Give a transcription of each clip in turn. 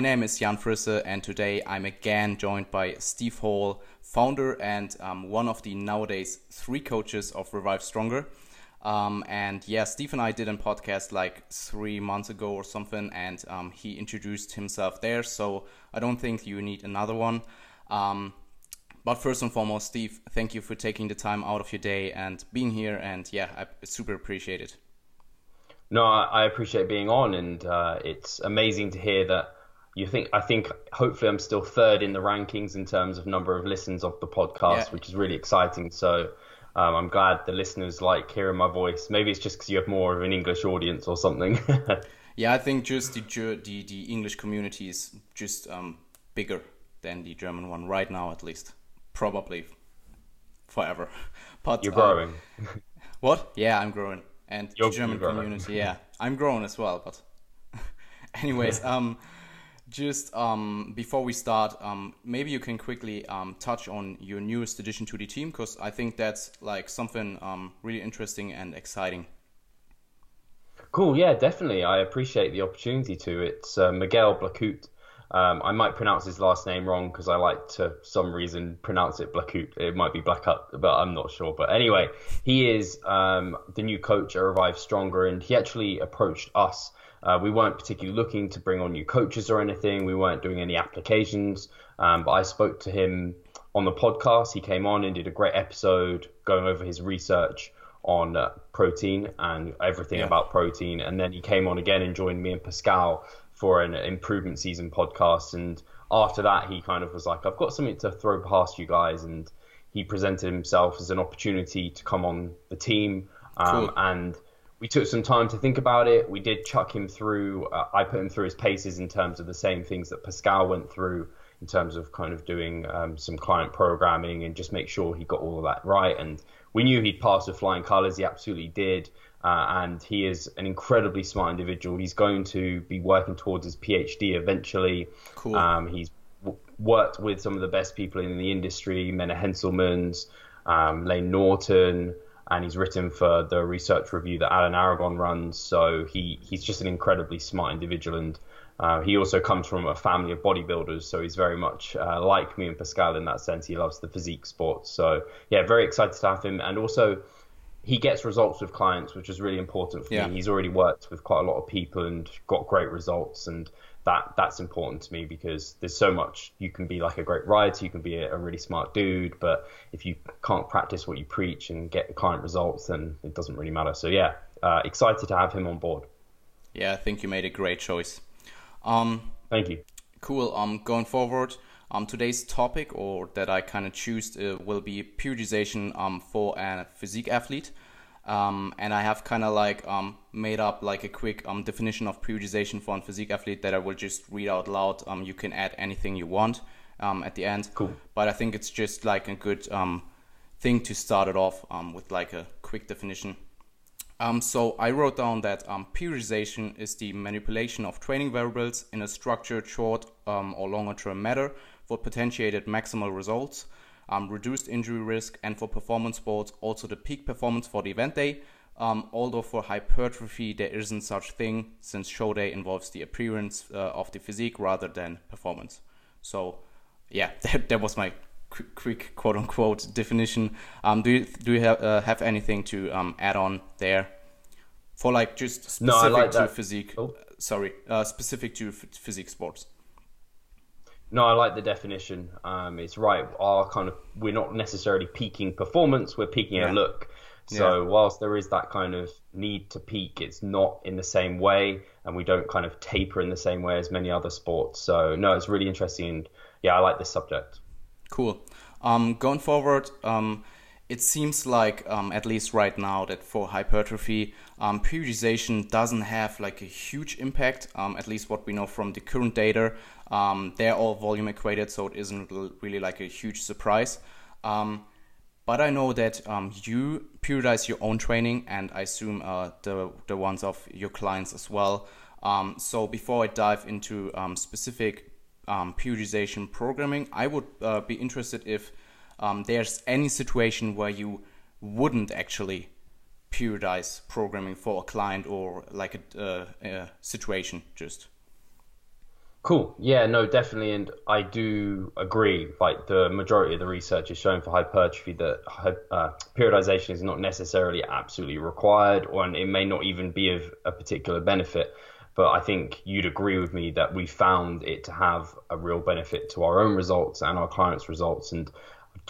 My name is Jan Frisse, and today I'm again joined by Steve Hall, founder and um, one of the nowadays three coaches of Revive Stronger. Um, and yeah, Steve and I did a podcast like three months ago or something, and um, he introduced himself there. So I don't think you need another one. Um, but first and foremost, Steve, thank you for taking the time out of your day and being here. And yeah, I super appreciate it. No, I appreciate being on, and uh, it's amazing to hear that you think. I think hopefully I'm still third in the rankings in terms of number of listens of the podcast, yeah. which is really exciting. So um, I'm glad the listeners like hearing my voice. Maybe it's just because you have more of an English audience or something. yeah, I think just the the, the English community is just um, bigger than the German one right now, at least. Probably forever. But you're growing. Uh, what? Yeah, I'm growing, and you're, the German community. Yeah, I'm growing as well. But anyways, um just um, before we start, um, maybe you can quickly um, touch on your newest addition to the team because I think that's like something um, really interesting and exciting. Cool, yeah, definitely. I appreciate the opportunity to. It's uh, Miguel Blacutt. Um, I might pronounce his last name wrong because I like to, some reason, pronounce it Blacut. It might be Blacut, but I'm not sure. But anyway, he is um, the new coach at Revive Stronger, and he actually approached us uh, we weren't particularly looking to bring on new coaches or anything. We weren't doing any applications. Um, but I spoke to him on the podcast. He came on and did a great episode going over his research on uh, protein and everything yeah. about protein. And then he came on again and joined me and Pascal for an improvement season podcast. And after that, he kind of was like, I've got something to throw past you guys. And he presented himself as an opportunity to come on the team. Um, cool. And we took some time to think about it. We did chuck him through. Uh, I put him through his paces in terms of the same things that Pascal went through in terms of kind of doing um, some client programming and just make sure he got all of that right. And we knew he'd pass with flying colours. He absolutely did. Uh, and he is an incredibly smart individual. He's going to be working towards his PhD eventually. Cool. Um, he's w- worked with some of the best people in the industry, Menno Henselmans, um, Layne Norton and he's written for the research review that Alan Aragon runs. So he he's just an incredibly smart individual, and uh, he also comes from a family of bodybuilders. So he's very much uh, like me and Pascal in that sense. He loves the physique sports. So yeah, very excited to have him, and also. He gets results with clients, which is really important for yeah. me. He's already worked with quite a lot of people and got great results. And that that's important to me because there's so much you can be like a great writer you can be a, a, really smart dude but if you can't practice what you preach and get the client results then it doesn't really matter. So yeah uh, excited to have him on board. Yeah i think you made a great choice. Um thank you. Cool. Um going forward um today's topic or that i kind of choose uh, will be periodization um for a physique athlete um, and I have kind of like um, made up like a quick um, definition of periodization for a physique athlete that I will just read out loud. Um, you can add anything you want um, at the end. Cool. But I think it's just like a good um, thing to start it off with like a quick definition. so I wrote down that periodization is the manipulation of training variables in a structured short or longer term manner for potentiated maximal results um, reduced injury risk, and for performance sports, also the peak performance for the event day. Um, although for hypertrophy, there isn't such thing since show day involves the appearance uh, of the physique rather than performance. So, yeah, that, that was my quick, quick quote unquote definition. Um, do you do you have uh, have anything to um, add on there for like just specific no, like to that. physique? Oh. Sorry, uh, specific to f- physique sports. No, I like the definition. Um, it's right. Our kind of we're not necessarily peaking performance; we're peaking yeah. a look. So yeah. whilst there is that kind of need to peak, it's not in the same way, and we don't kind of taper in the same way as many other sports. So no, it's really interesting. And yeah, I like this subject. Cool. Um, going forward, um, it seems like um, at least right now that for hypertrophy, um, periodization doesn't have like a huge impact. Um, at least what we know from the current data. Um, they're all volume equated, so it isn't really like a huge surprise. Um, but I know that um, you periodize your own training, and I assume uh, the the ones of your clients as well. So before I dive into specific periodization programming, I would uh, be interested if there's any situation where you wouldn't actually periodize programming for a client or like a, uh, a situation just Cool. Yeah, no, definitely. And I do agree. Like the majority of the research is showing for hypertrophy that uh, periodization is not necessarily absolutely required, or and it may not even be of a particular benefit. But I think you'd agree with me that we found it to have a real benefit to our own results and our clients' results. And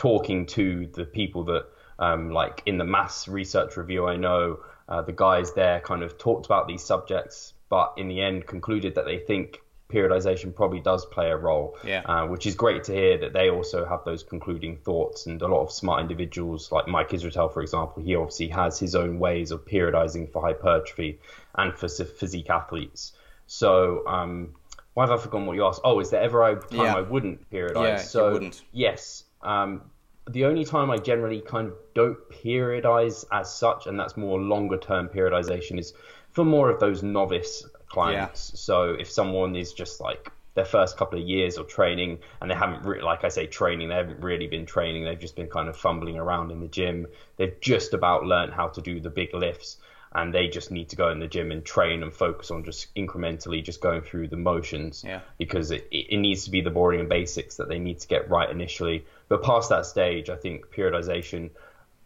talking to the people that, um, like in the mass research review, I know uh, the guys there kind of talked about these subjects, but in the end concluded that they think periodization probably does play a role, yeah. uh, which is great to hear that they also have those concluding thoughts. And a lot of smart individuals, like Mike Israetel, for example, he obviously has his own ways of periodizing for hypertrophy and for physique athletes. So, um, why have I forgotten what you asked? Oh, is there ever a time yeah. I wouldn't periodize? Yeah, so, wouldn't. yes. Um, the only time I generally kind of don't periodize as such, and that's more longer term periodization, is for more of those novice clients. Yeah. So if someone is just like their first couple of years of training and they haven't like I say training they haven't really been training they've just been kind of fumbling around in the gym they've just about learned how to do the big lifts and they just need to go in the gym and train and focus on just incrementally just going through the motions yeah. because it, it needs to be the boring and basics that they need to get right initially but past that stage I think periodization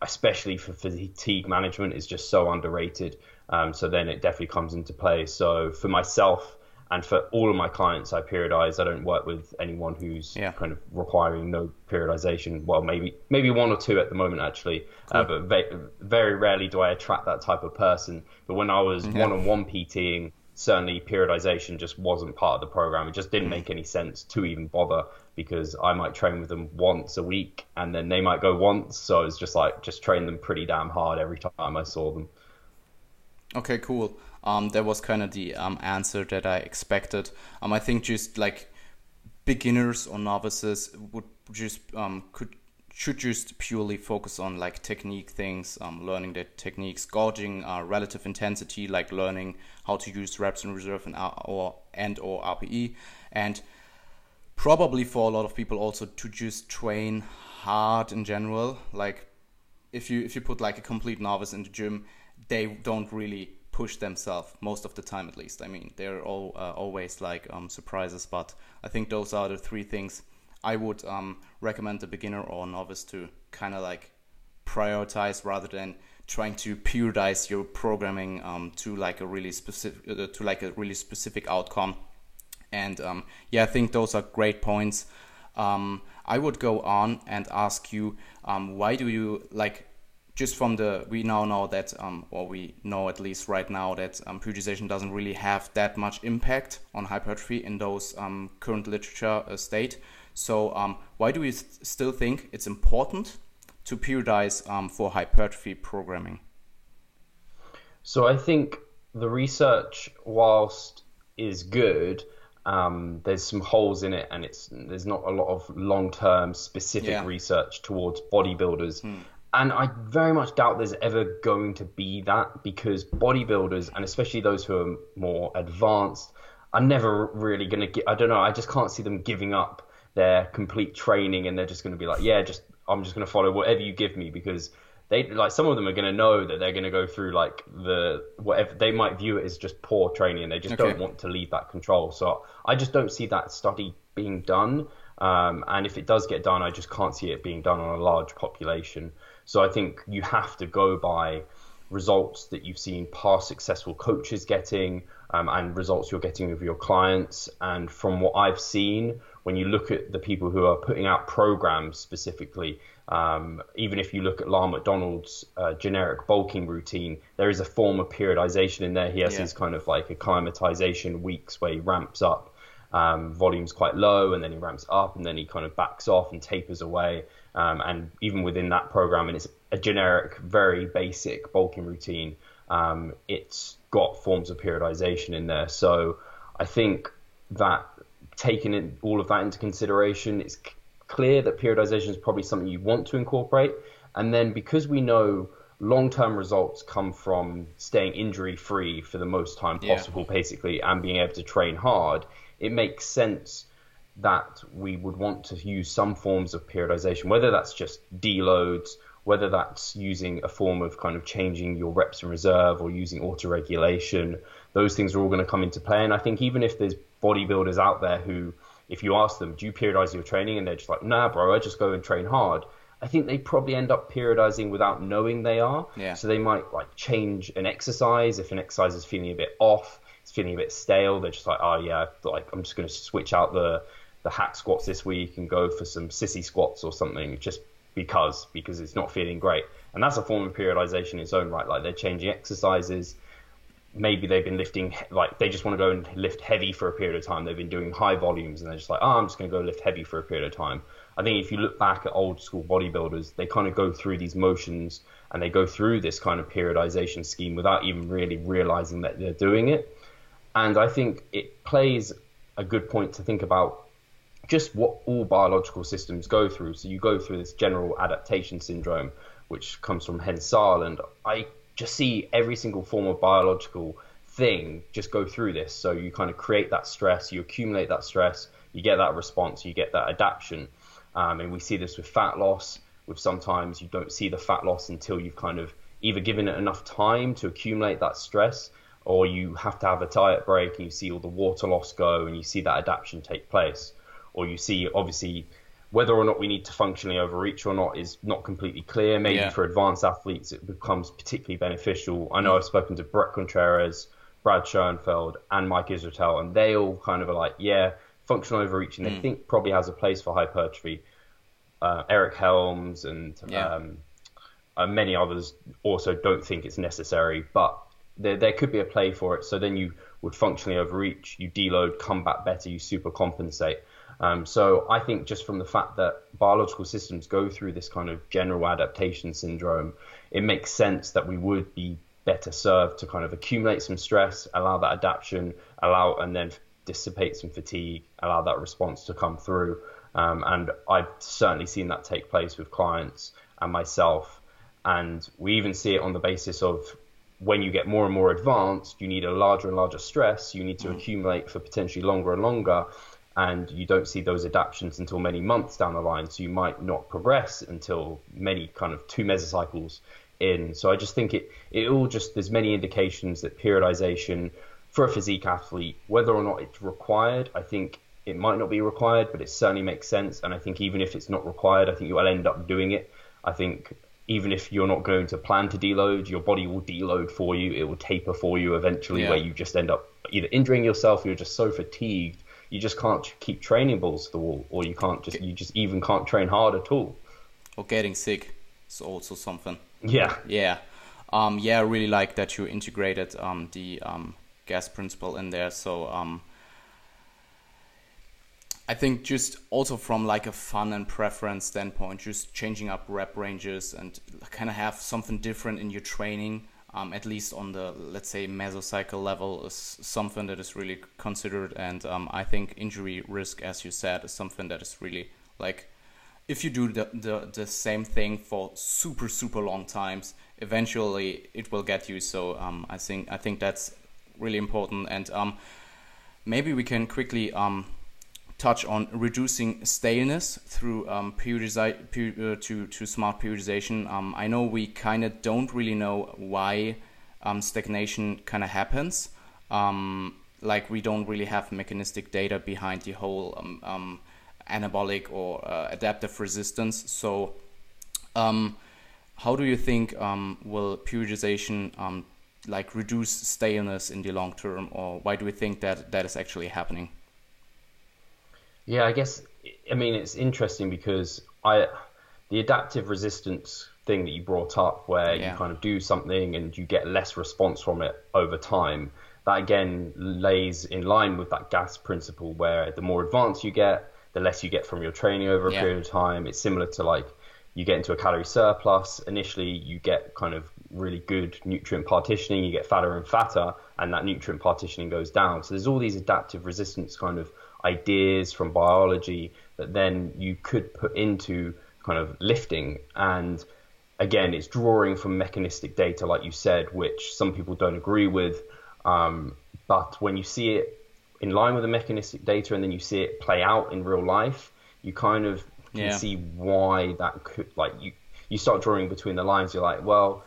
especially for fatigue management is just so underrated um, so then it definitely comes into play. So for myself and for all of my clients, I periodize. I don't work with anyone who's yeah. kind of requiring no periodization. Well, maybe maybe one or two at the moment actually, uh, cool. uh, but very, very rarely do I attract that type of person. But when I was one on one PTing, certainly periodization just wasn't part of the program. It just didn't mm. make any sense to even bother because I might train with them once a week and then they might go once. So it's just like just train them pretty damn hard every time I saw them. Okay, cool. Um, that was kind of the um, answer that I expected. Um, I think just like beginners or novices would just um, could should just purely focus on like technique things, um, learning the techniques, gauging uh, relative intensity, like learning how to use reps in reserve and or and or RPE, and probably for a lot of people also to just train hard in general. Like if you if you put like a complete novice in the gym they don't really push themselves most of the time at least. I mean they're all uh, always like um, surprises. But i think those are the three things i would um, recommend a beginner or novice to kind of like prioritize rather than trying to periodize your programming um, to like a really specific uh, to like a really specific outcome and um, yeah i think those are great points. Um, i would go on and ask you um, why do you like just from the we now know that um, or we know at least right now that um, periodization doesn't really have that much impact on hypertrophy in those um, current literature uh, state. So um, why do we st still think it's important to periodize um, for hypertrophy programming? So i think the research whilst is good um, there's some holes in it and it's there's not a lot of long-term specific yeah. research towards bodybuilders hmm and I very much doubt there's ever going to be that because bodybuilders and especially those who are more advanced are never really going to get. I don't know. I just can't see them giving up their complete training and they're just going to be like, yeah, just I'm just going to follow whatever you give me because they like some of them are going to know that they're going to go through like the whatever they might view it as just poor training and they just okay. don't want to leave that control. So I just don't see that study being done. Um, and if it does get done, I just can't see it being done on a large population. So I think you have to go by results that you've seen past successful coaches getting um, and results you're getting with your clients. And from what I've seen, when you look at the people who are putting out programs specifically, um, even if you look at Lyle McDonald's uh, generic bulking routine, there is a form of periodization in there. He has yeah. his kind of like acclimatization weeks where he ramps up. Um, volume's quite low, and then he ramps up, and then he kind of backs off and tapers away. Um, and even within that program, and it's a generic, very basic bulking routine. Um, it's got forms of periodization in there. So I think that taking all of that into consideration, it's clear that periodization is probably something you want to incorporate. And then because we know long-term results come from staying injury-free for the most time possible, yeah. basically, and being able to train hard, it makes sense that we would want to use some forms of periodization, whether that's just deloads, whether that's using a form of kind of changing your reps in reserve or using auto regulation. Those things are all going to come into play. And I think even if there's bodybuilders out there who, if you ask them, do you periodize your training? And they're just like, nah, bro, I just go and train hard. I think they probably end up periodizing without knowing they are. Yeah. So they might like change an exercise if an exercise is feeling a bit off, it's feeling a bit stale. They're just like, oh yeah, like I'm just going to switch out the the hack squats this week and go for some sissy squats or something just because because it's not feeling great. And that's a form of periodization in its own right. Like they're changing exercises. Maybe they've been lifting like they just want to go and lift heavy for a period of time. They've been doing high volumes and they're just like, oh, I'm just going to go lift heavy for a period of time. I think if you look back at old school bodybuilders, they kind of go through these motions and they go through this kind of periodization scheme without even really realizing that they're doing it. And I think it plays a good point to think about just what all biological systems go through. So you go through this general adaptation syndrome, which comes from Hans Selye, and I just see every single form of biological thing just go through this. So you kind of create that stress, you accumulate that stress, you get that response, you get that adaptation. Um, and we see this with fat loss. With sometimes you don't see the fat loss until you've kind of either given it enough time to accumulate that stress, or you have to have a diet break and you see all the water loss go and you see that adaptation take place or you see obviously whether or not we need to functionally overreach or not is not completely clear. Maybe yeah. for advanced athletes it becomes particularly beneficial. I know I've spoken to Bret Contreras, Brad Schoenfeld, and Mike Israetel, and they all kind of are like, yeah, functional overreaching. Mm. They think probably has a place for hypertrophy. Uh, Eric Helms and yeah. um, uh, many others also don't think it's necessary, but there, there could be a play for it. So then you would functionally overreach, you deload, come back better, you super compensate. Um, so I think just from the fact that biological systems go through this kind of general adaptation syndrome, it makes sense that we would be better served to kind of accumulate some stress, allow that adaptation, allow and then dissipate some fatigue, allow that response to come through. Um, and I've certainly seen that take place with clients and myself. And we even see it on the basis of when you get more and more advanced, you need a larger and larger stress. You need to mm. accumulate for potentially longer and longer and you don't see those adaptations until many months down the line. So you might not progress until many kind of two mesocycles in. So I just think it it all just there's many indications that periodization for a physique athlete, whether or not it's required, I think it might not be required, but it certainly makes sense. And I think even if it's not required, I think you'll end up doing it. I think even if you're not going to plan to deload, your body will deload for you. It will taper for you eventually, yeah. where you just end up either injuring yourself or you're just so fatigued you just can't keep training balls to the wall, or you can't just you just even can't train hard at all. Or getting sick is also something. Yeah. Yeah. Um, yeah, I really like that you integrated um, the um, gas principle in there. So um, I think just also from like a fun and preference standpoint, just changing up rep ranges and kind of have something different in your training um, at least on the let's say mesocycle level is something that is really considered. And um, i think injury risk as you said is something that is really like if you do the, the, the same thing for super super long times eventually it will get you. So um, i think i think that's really important. And um, maybe we can quickly um, touch on reducing staleness through um, per- uh, to, to smart periodization. Um, I know we kind of don't really know why um, stagnation kind of happens. Um, like we don't really have mechanistic data behind the whole um, um, anabolic or uh, adaptive resistance. So, how do you think will periodization like reduce staleness in the long term, or why do we think that that is actually happening? Yeah, I guess I mean it's interesting because I the adaptive resistance thing that you brought up where yeah. you kind of do something and you get less response from it over time that again lays in line with that gas principle where the more advanced you get the less you get from your training over a yeah. period of time it's similar to like you get into a calorie surplus initially you get kind of really good nutrient partitioning you get fatter and fatter and that nutrient partitioning goes down so there's all these adaptive resistance kind of ideas from biology that then you could put into kind of lifting. And again, it's drawing from mechanistic data, like you said, which some people don't agree with. Um, but when you see it in line with the mechanistic data and then you see it play out in real life, you kind of can yeah. see why that could, like, you, you start drawing between the lines. You're like, well,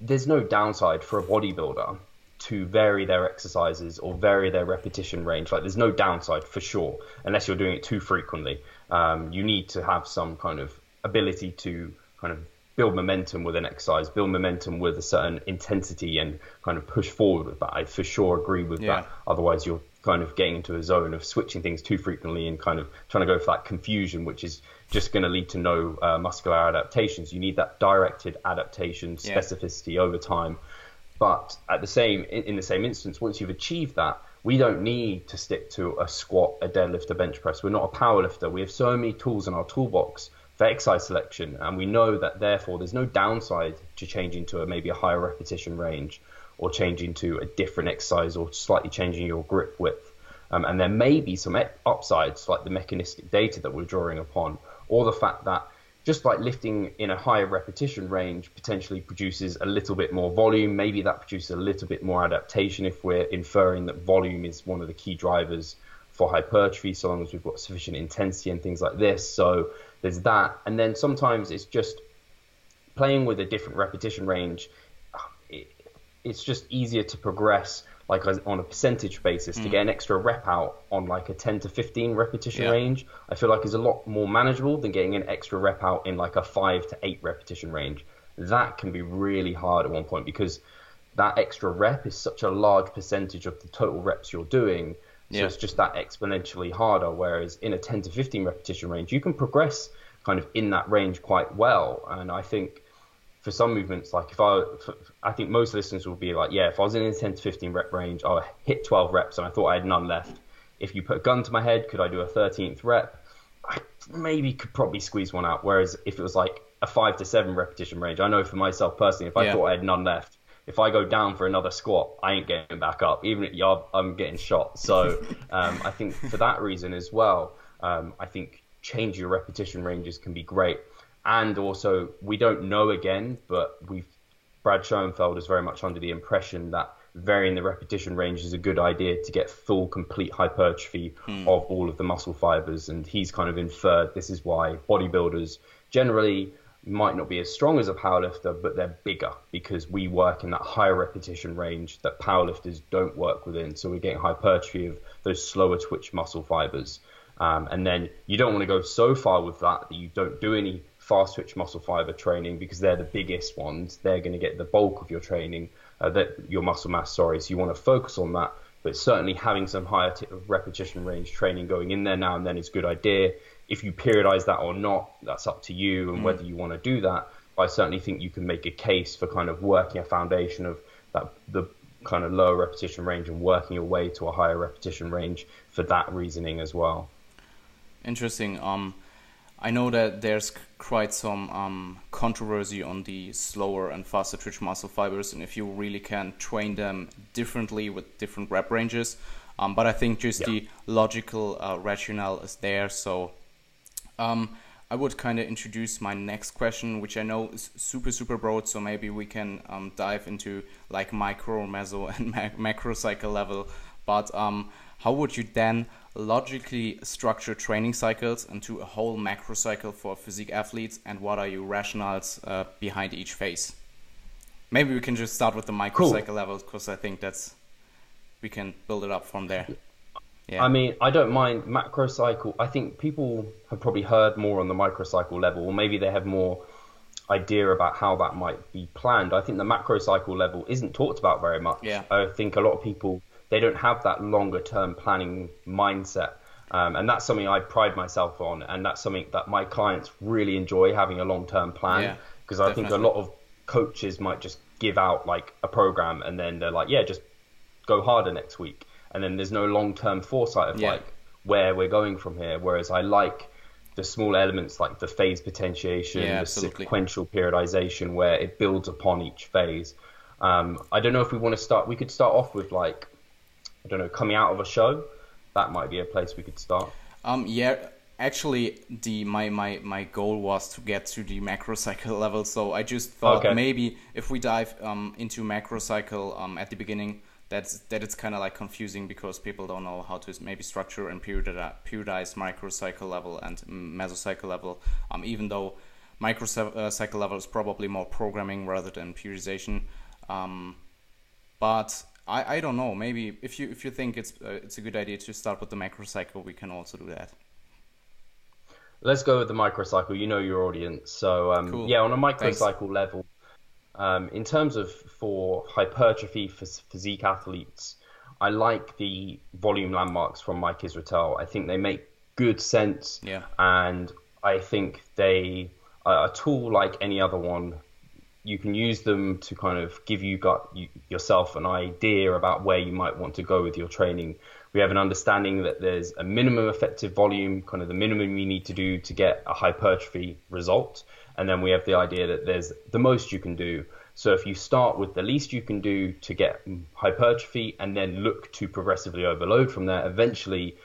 there's no downside for a bodybuilder to vary their exercises or vary their repetition range. Like there's no downside for sure, unless you're doing it too frequently. Um, you need to have some kind of ability to kind of build momentum with an exercise, build momentum with a certain intensity, and kind of push forward with that. I for sure agree with yeah. that. Otherwise, you're kind of getting into a zone of switching things too frequently and kind of trying to go for that confusion, which is just going to lead to no uh, muscular adaptations. You need that directed adaptation, specificity yeah. over time. But at the same, in the same instance, once you've achieved that, we don't need to stick to a squat, a deadlift, a bench press. We're not a power lifter. We have so many tools in our toolbox for exercise selection, and we know that therefore there's no downside to changing to a, maybe a higher repetition range or changing to a different exercise or slightly changing your grip width. Um, and there may be some upsides like the mechanistic data that we're drawing upon, or the fact that just like lifting in a higher repetition range potentially produces a little bit more volume. Maybe that produces a little bit more adaptation if we're inferring that volume is one of the key drivers for hypertrophy, so long as we've got sufficient intensity and things like this. So there's that. And then sometimes it's just playing with a different repetition range. it's just easier to progress like on a percentage basis mm. to get an extra rep out on like a 10 to 15 repetition yeah. range i feel like is a lot more manageable than getting an extra rep out in like a 5 to 8 repetition range that can be really hard at one point because that extra rep is such a large percentage of the total reps you're doing so yeah. it's just that exponentially harder whereas in a 10 to 15 repetition range you can progress kind of in that range quite well and i think for some movements, like if I, for, I think most listeners will be like, yeah, if I was in a 10 to 15 rep range, I hit 12 reps and I thought I had none left. If you put a gun to my head, could I do a 13th rep? I maybe could probably squeeze one out. Whereas if it was like a five to seven repetition range, I know for myself personally, if I yeah. thought I had none left, if I go down for another squat, I ain't getting back up. Even at yard, I'm getting shot. So um, I think for that reason as well, um, I think change your repetition ranges can be great and also we don't know again, but we've Brad Schoenfeld is very much under the impression that varying the repetition range is a good idea to get full, complete hypertrophy hmm. of all of the muscle fibers. And he's kind of inferred this is why bodybuilders generally might not be as strong as a powerlifter, but they're bigger because we work in that higher repetition range that powerlifters don't work within. So we're getting hypertrophy of those slower twitch muscle fibers. Um, and then you don't want to go so far with that that you don't do any fast twitch muscle fiber training because they're the biggest ones. They're going to get the bulk of your training, uh, that your muscle mass. Sorry, so you want to focus on that. But certainly having some higher t- repetition range training going in there now and then is a good idea. If you periodize that or not, that's up to you and mm. whether you want to do that. I certainly think you can make a case for kind of working a foundation of that the kind of lower repetition range and working your way to a higher repetition range for that reasoning as well. Interesting. Um, I know that there's quite some um, controversy on the slower and faster twitch muscle fibers, and if you really can train them differently with different rep ranges. Um, but I think just yeah. the logical uh, rationale is there. So um, I would kind of introduce my next question, which I know is super super broad. So maybe we can um, dive into like micro, meso, and macro cycle level. But um, how would you then logically structured training cycles into a whole macro cycle for physique athletes and what are your rationales uh, behind each phase maybe we can just start with the micro cool. cycle level because i think that's we can build it up from there yeah. I mean, I don't mind macro cycle. I think people have probably heard more on the microcycle level, or maybe they have more idea about how that might be planned. I think the macro cycle level isn't talked about very much. Yeah. I think a lot of people they don't have that longer term planning mindset. Um, and that's something I pride myself on, and that's something that my clients really enjoy having a long term plan. Because yeah, I think a lot of coaches might just give out like a program and then they're like, yeah, just go harder next week. And then there's no long term foresight of yeah. like where we're going from here. Whereas I like the small elements like the phase potentiation, yeah, the absolutely. sequential periodization, where it builds upon each phase. Um, I don't know if we want to start. We could start off with like I don't know, coming out of a show, that might be a place we could start. Um, yeah, actually, the my, my, my goal was to get to the macro cycle level. So I just thought okay. maybe if we dive um, into macro cycle um, at the beginning, that's that it's kind of like confusing because people don't know how to maybe structure and periodize, periodize microcycle level and mesocycle level. Um, even though microcycle uh, level is probably more programming rather than periodization. Um, but I, I don't know. Maybe if you if you think it's uh, it's a good idea to start with the macro cycle, we can also do that. Let's go with the microcycle. You know your audience, so um, cool. yeah, on a microcycle Thanks. level, um, in terms of for hypertrophy for physique athletes, I like the volume landmarks from Mike Israetel. I think they make good sense. Yeah. And I think they are a tool like any other one. You can use them to kind of give you got you, yourself an idea about where you might want to go with your training. We have an understanding that there's a minimum effective volume, kind of the minimum you need to do to get a hypertrophy result, and then we have the idea that there's the most you can do. So if you start with the least you can do to get hypertrophy and then look to progressively overload from there, eventually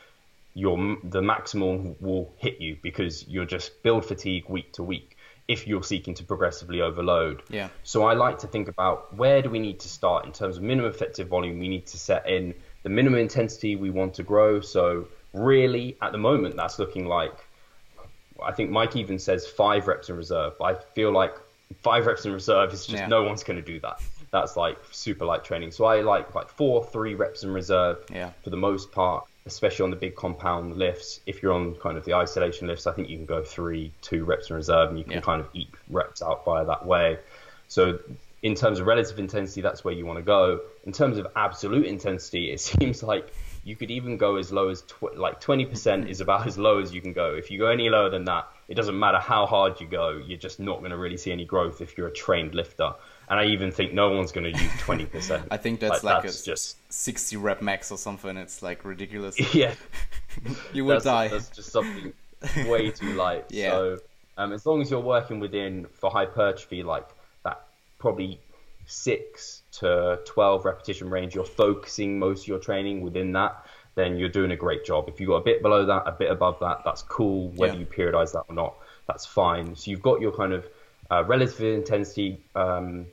your the maximum will hit you because you're just build fatigue week to week if you're seeking to progressively overload. Yeah. So I like to think about where do we need to start in terms of minimum effective volume. We need to set in the minimum intensity we want to grow. So really, at the moment, that's looking like I think Mike even says five reps in reserve. I feel like five reps in reserve is just yeah. no one's going to do that. That's like super light training. So I like like four, three reps in reserve yeah. for the most part especially on the big compound lifts. If you're on kind of the isolation lifts, I think you can go three, two reps in reserve, and you can yeah. kind of eat reps out by that way. So in terms of relative intensity, that's where you want to go. In terms of absolute intensity, it seems like you could even go as low as tw- like 20% is about as low as you can go. If you go any lower than that, it doesn't matter how hard you go, you're just not going to really see any growth if you're a trained lifter and I even think no one's going to use twenty percent. I think that's like, like that's a just sixty rep max or something. It's like ridiculous. Yeah, you will that's, die. That's just something way too light. yeah. So um, as long as you're working within for hypertrophy, like that, probably six to twelve repetition range, you're focusing most of your training within that. Then you're doing a great job. If you got a bit below that, a bit above that, that's cool. Whether yeah. you periodize that or not, that's fine. So you've got your kind of uh, relative intensity um,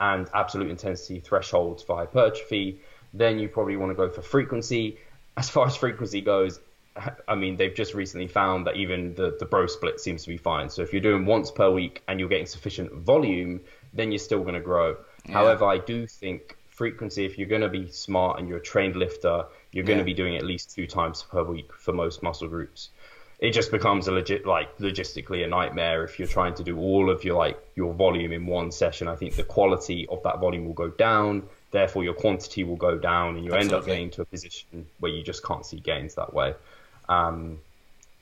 and absolute intensity thresholds for hypertrophy. Then you probably want to go for frequency. As far as frequency goes, I mean, they've just recently found that even the, the bro split seems to be fine. So if you're doing once per week and you're getting sufficient volume, then you're still going to grow. Yeah. However, I do think frequency, if you're going to be smart and you're a trained lifter, you're going to be doing at least two times per week for most muscle groups it just becomes a legit like logistically a nightmare if you're trying to do all of your like your volume in one session. I think the quality of that volume will go down, therefore your quantity will go down, and you end up getting to a position where you just can't see gains that way. Um,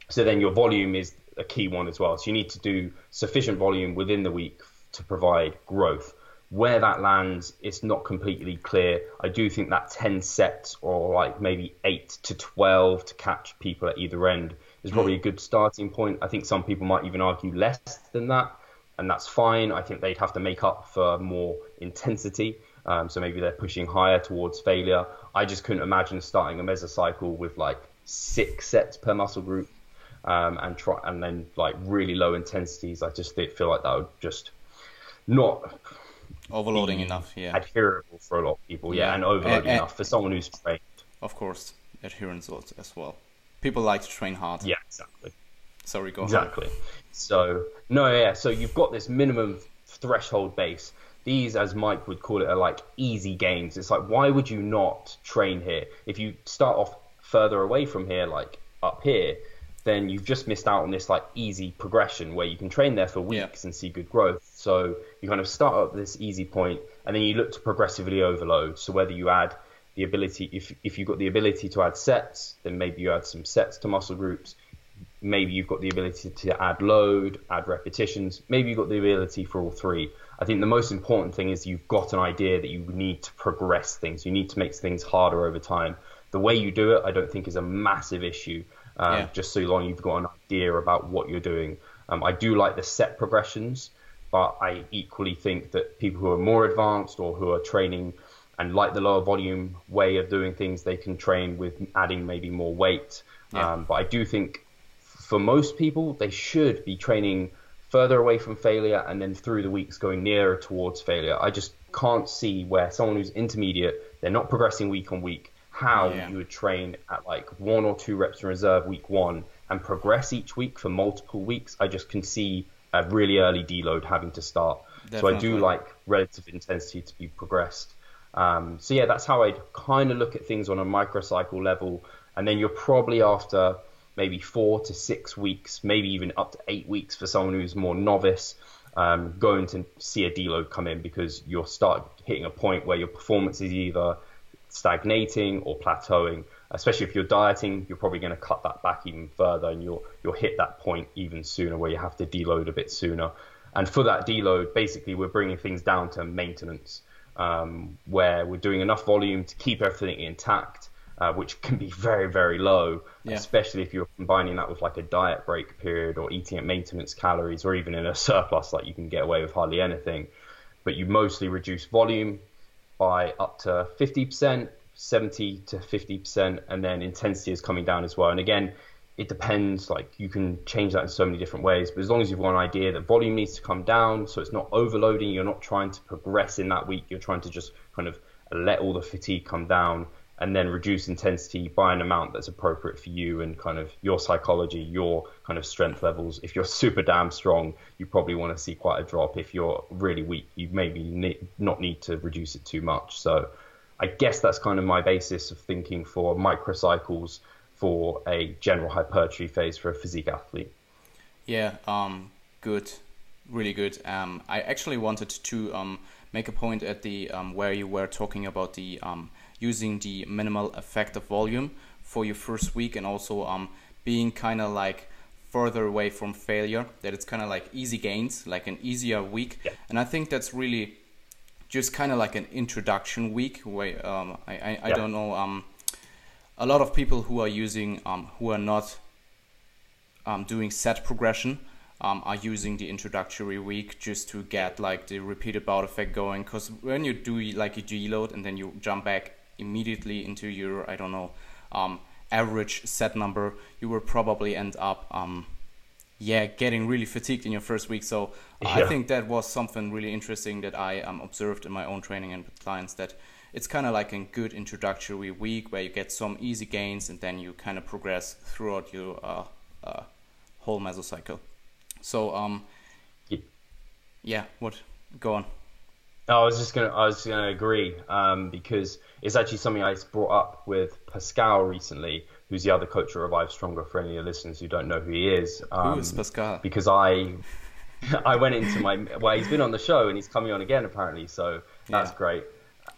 so then your volume is a key one as well. So you need to do sufficient volume within the week to provide growth. Where that lands, it's not completely clear. I do think that 10 sets or like maybe 8 to 12 to catch people at either end is probably a good starting point. I think some people might even argue less than that, and that's fine. I think they'd have to make up for more intensity. Um, so maybe they're pushing higher towards failure. I just couldn't imagine starting a mesocycle with like six sets per muscle group um, and try and then like really low intensities. I just feel like that would just not overloading enough. Yeah, adherable for a lot of people. Yeah, yeah and overloading enough for someone who's trained. Of course, adherence as well people like to train hard. Yeah, exactly. Sorry, go exactly. Ahead. So no, yeah. So you've got this minimum threshold base. These, as Mike would call it, are like easy gains. It's like why would you not train here? If you start off further away from here, like up here, then you've just missed out on this like easy progression where you can train there for weeks yeah. and see good growth. So you kind of start at this easy point and then you look to progressively overload. So whether you add the ability if if you've got the ability to add sets, then maybe you add some sets to muscle groups. Maybe you've got the ability to add load, add repetitions. Maybe you've got the ability for all three. I think the most important thing is you've got an idea that you need to progress things. You need to make things harder over time. The way you do it, I don't think is a massive issue. Um, yeah. Just so long you've got an idea about what you're doing. Um, I do like the set progressions, but I equally think that people who are more advanced or who are training and like the lower volume way of doing things, they can train with adding maybe more weight. Yeah. Um, but I do think for most people, they should be training further away from failure and then through the weeks going nearer towards failure. I just can't see where someone who's intermediate, they're not progressing week on week, how yeah. you would train at like one or two reps in reserve week one and progress each week for multiple weeks. I just can see a really early deload having to start. Definitely. So I do like relative intensity to be progressed Um, so yeah, that's how I kind of look at things on a microcycle level, and then you're probably after maybe four to six weeks, maybe even up to eight weeks for someone who's more novice, um, going to see a deload come in because you'll start hitting a point where your performance is either stagnating or plateauing. Especially if you're dieting, you're probably going to cut that back even further, and you'll you'll hit that point even sooner where you have to deload a bit sooner. And for that deload, basically, we're bringing things down to maintenance, um, where we're doing enough volume to keep everything intact, uh, which can be very, very low, yeah. especially if you're combining that with like a diet break period or eating at maintenance calories or even in a surplus, like you can get away with hardly anything. But you mostly reduce volume by up to 50%, 70 to 50%, and then intensity is coming down as well. And again, it depends. Like you can change that in so many different ways, but as long as you've got an idea that volume needs to come down, so it's not overloading, you're not trying to progress in that week. You're trying to just kind of let all the fatigue come down, and then reduce intensity by an amount that's appropriate for you and kind of your psychology, your kind of strength levels. If you're super damn strong, you probably want to see quite a drop. If you're really weak, you maybe need, not need to reduce it too much. So I guess that's kind of my basis of thinking for microcycles for a general hypertrophy phase for a physique athlete. Yeah, um, good, really good. Um, I actually wanted to um, make a point at the um, where you were talking about the um, using the minimal effective volume for your first week and also um, being kind of like further away from failure that it's kind of like easy gains like an easier week yeah. and i think that's really just kind of like an introduction week where um, I, I, I yeah. don't know um, a lot of people who are using um, who are not um, doing set progression um, are using the introductory week just to get like the repeated bout effect going because when you do like a deload and then you jump back immediately into your I don't know um, average set number, you will probably end up um, yeah getting really fatigued in your first week. So yeah. I think that was something really interesting that I um, observed in my own training and with clients that it's kind of like a good introductory week where you get some easy gains and then you kind of progress throughout your uh, uh, whole mesocycle. So um, yeah. yeah, what go on. I was just gonna I was gonna agree um, because it's actually something I brought up with Pascal recently, who's the other coach at Revive Stronger. For any of the listeners who don't know who he is, um, who is Pascal? Because I I went into my well, he's been on the show and he's coming on again apparently, so that's yeah. great.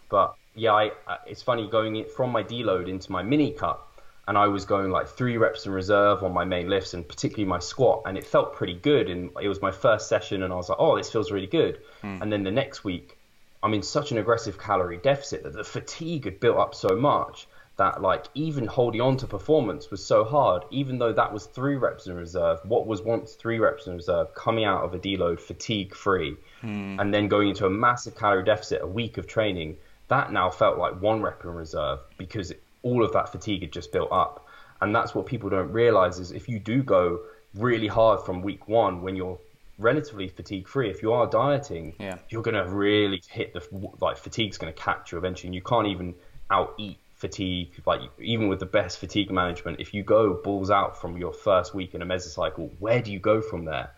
But yeah, I, it's funny going it from my deload into my mini cut, and I was going like three reps in reserve on my main lifts and particularly my squat, and it felt pretty good. And it was my first session, and I was like, oh, this feels really good. Mm. And then the next week I'm in such an aggressive calorie deficit that the fatigue had built up so much that like even holding on to performance was so hard, even though that was three reps in reserve, what was once three reps in reserve, coming out of a deload fatigue free, hmm. and then going into a massive calorie deficit, a week of training, that now felt like one rep in reserve because all of that fatigue had just built up. And that's what people don't realize is if you do go really hard from week one when you're relatively fatigue free. If you are dieting, yeah. you're going to really hit the like fatigue's going to catch you eventually. And you can't even out eat fatigue. Like even with the best fatigue management, if you go balls out from your first week in a mesocycle, where do you go from there?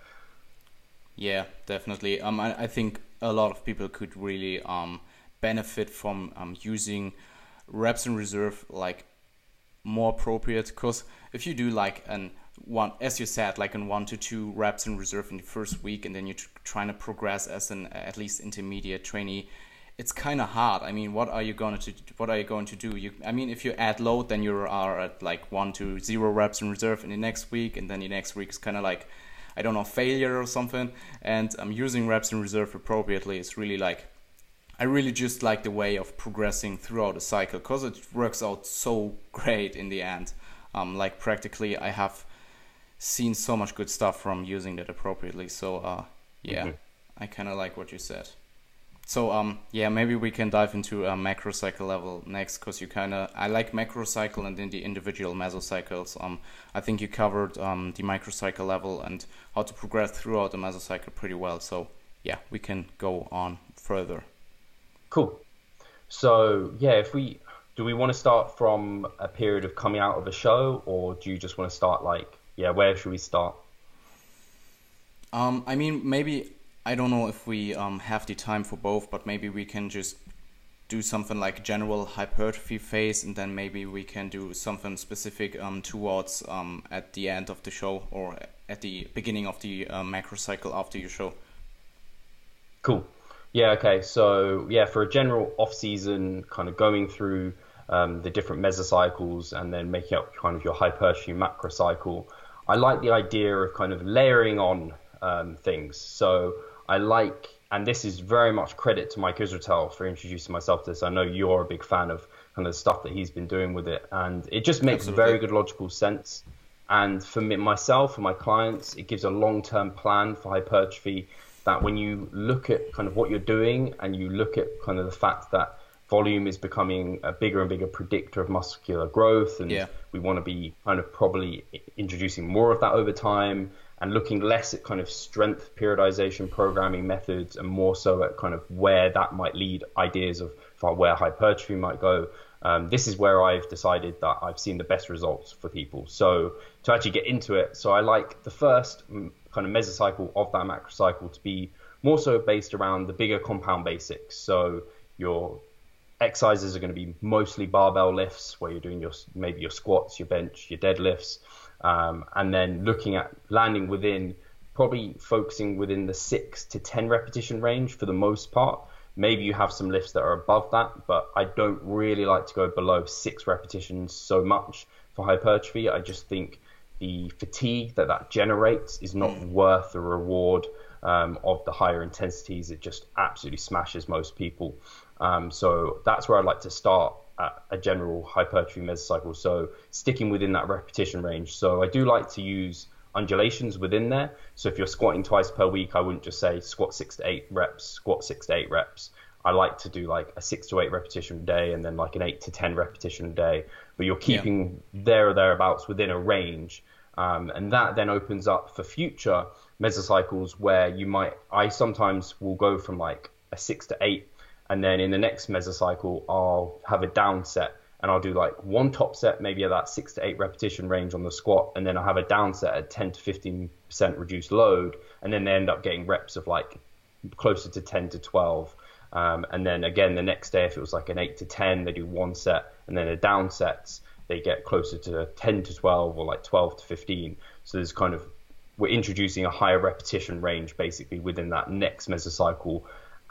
Yeah, definitely. Um, I, I think a lot of people could really um benefit from um using reps in reserve like more appropriate? Because if you do like an one as you said like in one to two reps in reserve in the first week and then you're trying to progress as an at least intermediate trainee it's kind of hard. I mean what are you going to what are you going to do? You i mean if you add load then you are at like one to zero reps in reserve in the next week and then the next week is kind of like i don't know failure or something. And i'm um, using reps in reserve appropriately is really like I really just like the way of progressing throughout the cycle because it works out so great in the end. Um, like practically, I have seen so much good stuff from using that appropriately. So uh, yeah, mm-hmm. I kind of like what you said. So um, yeah, maybe we can dive into a macro cycle level next because you kind of I like macro cycle and then the individual mesocycles. Um, I think you covered um, the microcycle level and how to progress throughout the mesocycle pretty well. So yeah, we can go on further. Cool. So yeah, if we do we want to start from a period of coming out of a show, or do you just want to start like yeah, where should we start? Um, I mean, maybe I don't know if we um, have the time for both, but maybe we can just do something like general hypertrophy phase, and then maybe we can do something specific um, towards um, at the end of the show or at the beginning of the uh, macro cycle after your show. Cool. Yeah. Okay. So yeah, for a general off-season kind of going through um, the different mesocycles and then making up kind of your hypertrophy macro cycle, I like the idea of kind of layering on um, things. So I like, and this is very much credit to Mike Israetel for introducing myself to this. I know you're a big fan of kind of the stuff that he's been doing with it, and it just makes Absolutely. very good logical sense. And for me, myself and my clients, it gives a long-term plan for hypertrophy. That when you look at kind of what you're doing, and you look at kind of the fact that volume is becoming a bigger and bigger predictor of muscular growth, and yeah. we want to be kind of probably introducing more of that over time and looking less at kind of strength periodization programming methods and more so at kind of where that might lead ideas of where hypertrophy might go. Um, this is where I've decided that I've seen the best results for people. So to actually get into it, so I like the first kind of mesocycle of that macrocycle to be more so based around the bigger compound basics. So your exercises are going to be mostly barbell lifts, where you're doing your maybe your squats, your bench, your deadlifts um, and then looking at landing within probably focusing within the six to 10 repetition range for the most part. Maybe you have some lifts that are above that, but I don't really like to go below six repetitions so much for hypertrophy. I just think the fatigue that that generates is not mm. worth the reward um, of the higher intensities. It just absolutely smashes most people. Um, so that's where I'd like to start at a general hypertrophy mesocycle. So sticking within that repetition range. So I do like to use undulations within there. So if you're squatting twice per week, I wouldn't just say squat six to eight reps, squat six to eight reps. I like to do like a six to eight repetition a day and then like an eight to 10 repetition a day, but you're keeping yeah. there or thereabouts within a range. Um, and that then opens up for future mesocycles where you might, I sometimes will go from like a six to eight and then in the next mesocycle I'll have a down set and I'll do like one top set maybe at that six to eight repetition range on the squat and then I'll have a down set at 10 to 15 percent reduced load and then they end up getting reps of like closer to 10 to 12 um, and then again the next day if it was like an 8 to 10 they do one set and then a down sets they get closer to 10 to 12 or like 12 to 15 so there's kind of we're introducing a higher repetition range basically within that next mesocycle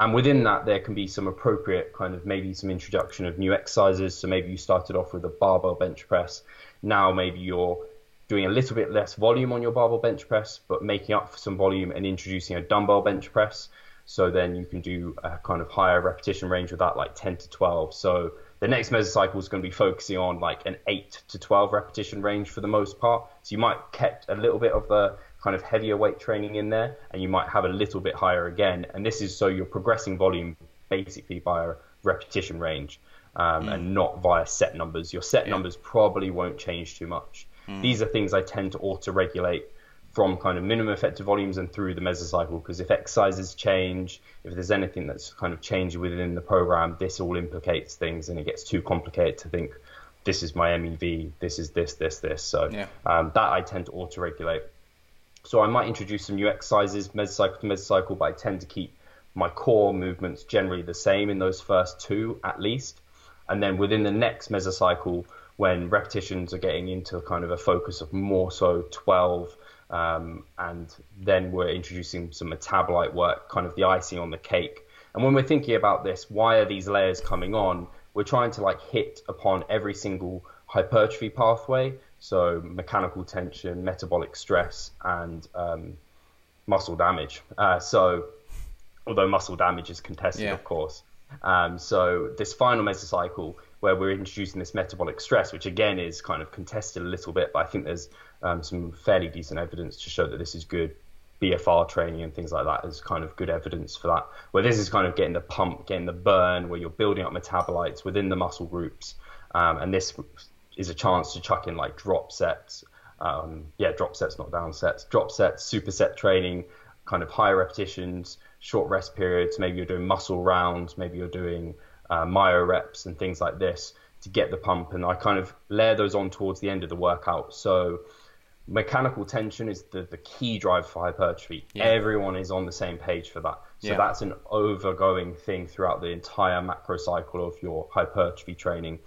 and within that, there can be some appropriate kind of maybe some introduction of new exercises. So maybe you started off with a barbell bench press. Now maybe you're doing a little bit less volume on your barbell bench press, but making up for some volume and introducing a dumbbell bench press. So then you can do a kind of higher repetition range with that, like 10 to 12. So the next mesocycle is going to be focusing on like an 8 to 12 repetition range for the most part. So you might kept a little bit of the kind of heavier weight training in there, and you might have a little bit higher again. And this is so you're progressing volume basically via repetition range um, mm. and not via set numbers. Your set yeah. numbers probably won't change too much. Mm. These are things I tend to auto regulate from kind of minimum effective volumes and through the mesocycle because if exercises change, if there's anything that's kind of changed within the program, this all implicates things and it gets too complicated to think this is my MEV, this is this, this, this. So yeah. um, that I tend to auto regulate. So I might introduce some new exercises, mesocycle to mesocycle, but I tend to keep my core movements generally the same in those first two at least. And then within the next mesocycle, when repetitions are getting into kind of a focus of more so 12, um, and then we're introducing some metabolite work, kind of the icing on the cake. And when we're thinking about this, why are these layers coming on? We're trying to like hit upon every single hypertrophy pathway so mechanical tension, metabolic stress, and um, muscle damage. Uh, so although muscle damage is contested, yeah. of course. Um, so this final mesocycle where we're introducing this metabolic stress, which again is kind of contested a little bit, but I think there's um, some fairly decent evidence to show that this is good. BFR training and things like that is kind of good evidence for that. Where this is kind of getting the pump, getting the burn, where you're building up metabolites within the muscle groups, um, and this is a chance to chuck in like drop sets. Um, yeah, drop sets, not down sets. Drop sets, superset training, kind of high repetitions, short rest periods. Maybe you're doing muscle rounds. Maybe you're doing uh, myo reps and things like this to get the pump. And I kind of layer those on towards the end of the workout. So mechanical tension is the, the key drive for hypertrophy. Yeah. Everyone is on the same page for that. So yeah. that's an overgoing thing throughout the entire macro cycle of your hypertrophy training.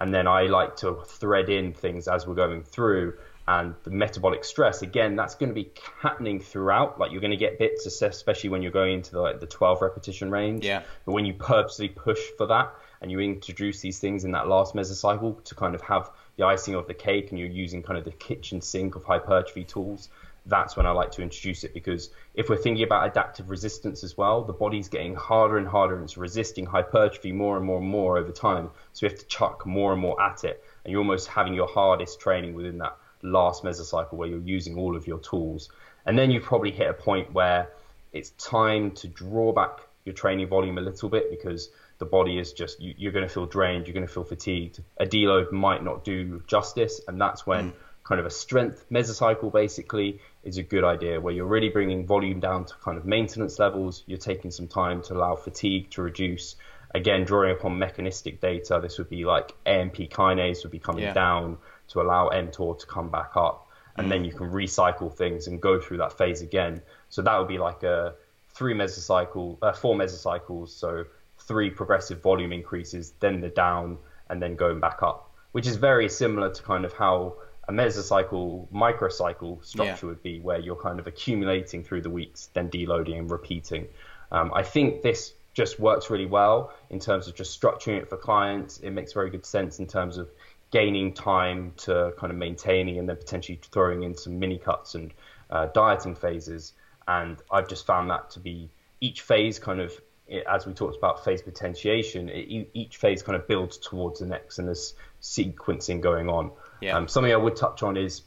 And then I like to thread in things as we're going through. And the metabolic stress, again, that's going to be happening throughout. Like you're going to get bits, especially when you're going into the, like the 12 repetition range. Yeah. But when you purposely push for that and you introduce these things in that last mesocycle to kind of have the icing of the cake and you're using kind of the kitchen sink of hypertrophy tools, that's when I like to introduce it because if we're thinking about adaptive resistance as well, the body's getting harder and harder and it's resisting hypertrophy more and more and more over time. So we have to chuck more and more at it. And you're almost having your hardest training within that last mesocycle where you're using all of your tools. And then you probably hit a point where it's time to draw back your training volume a little bit because the body is just you, are going to feel drained, you're going to feel fatigued. A deload might not do justice, and that's when mm. kind of a strength mesocycle basically is a good idea where you're really bringing volume down to kind of maintenance levels. You're taking some time to allow fatigue to reduce. Again, drawing upon mechanistic data, this would be like AMP kinase would be coming yeah. down to allow mTOR to come back up. And then you can recycle things and go through that phase again. So that would be like a three mesocycle, uh, four mesocycles. So three progressive volume increases, then the down, and then going back up, which is very similar to kind of how a mesocycle microcycle structure yeah. would be where you're kind of accumulating through the weeks, then deloading and repeating. Um, I think this just works really well in terms of just structuring it for clients. It makes very good sense in terms of gaining time to kind of maintaining and then potentially throwing in some mini cuts and uh, dieting phases. And I've just found that to be each phase kind of as we talked about phase potentiation, it, each phase kind of builds towards the next, and there's sequencing going on. Yeah. Um, something I would touch on is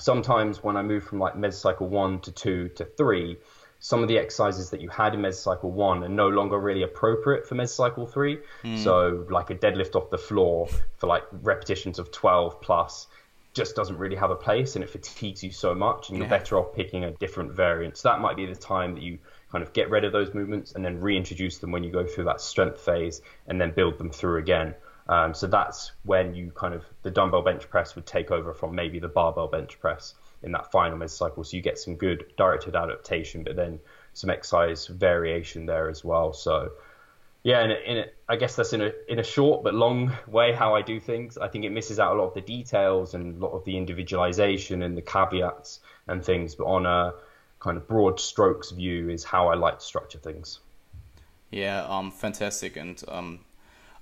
sometimes when I move from like mesocycle one to two to three, some of the exercises that you had in mesocycle one are no longer really appropriate for mesocycle three. Mm. So like a deadlift off the floor for like repetitions of 12 plus just doesn't really have a place and it fatigues you so much and you're yeah. better off picking a different variant. So that might be the time that you kind of get rid of those movements and then reintroduce them when you go through that strength phase and then build them through again. Um, so that's when you kind of the dumbbell bench press would take over from maybe the barbell bench press in that final mesocycle. So you get some good directed adaptation, but then some exercise variation there as well. So yeah, in, a, in I guess that's in a in a short but long way how I do things. I think it misses out a lot of the details and a lot of the individualization and the caveats and things. But on a kind of broad strokes view, is how I like to structure things. Yeah, um, fantastic, and um,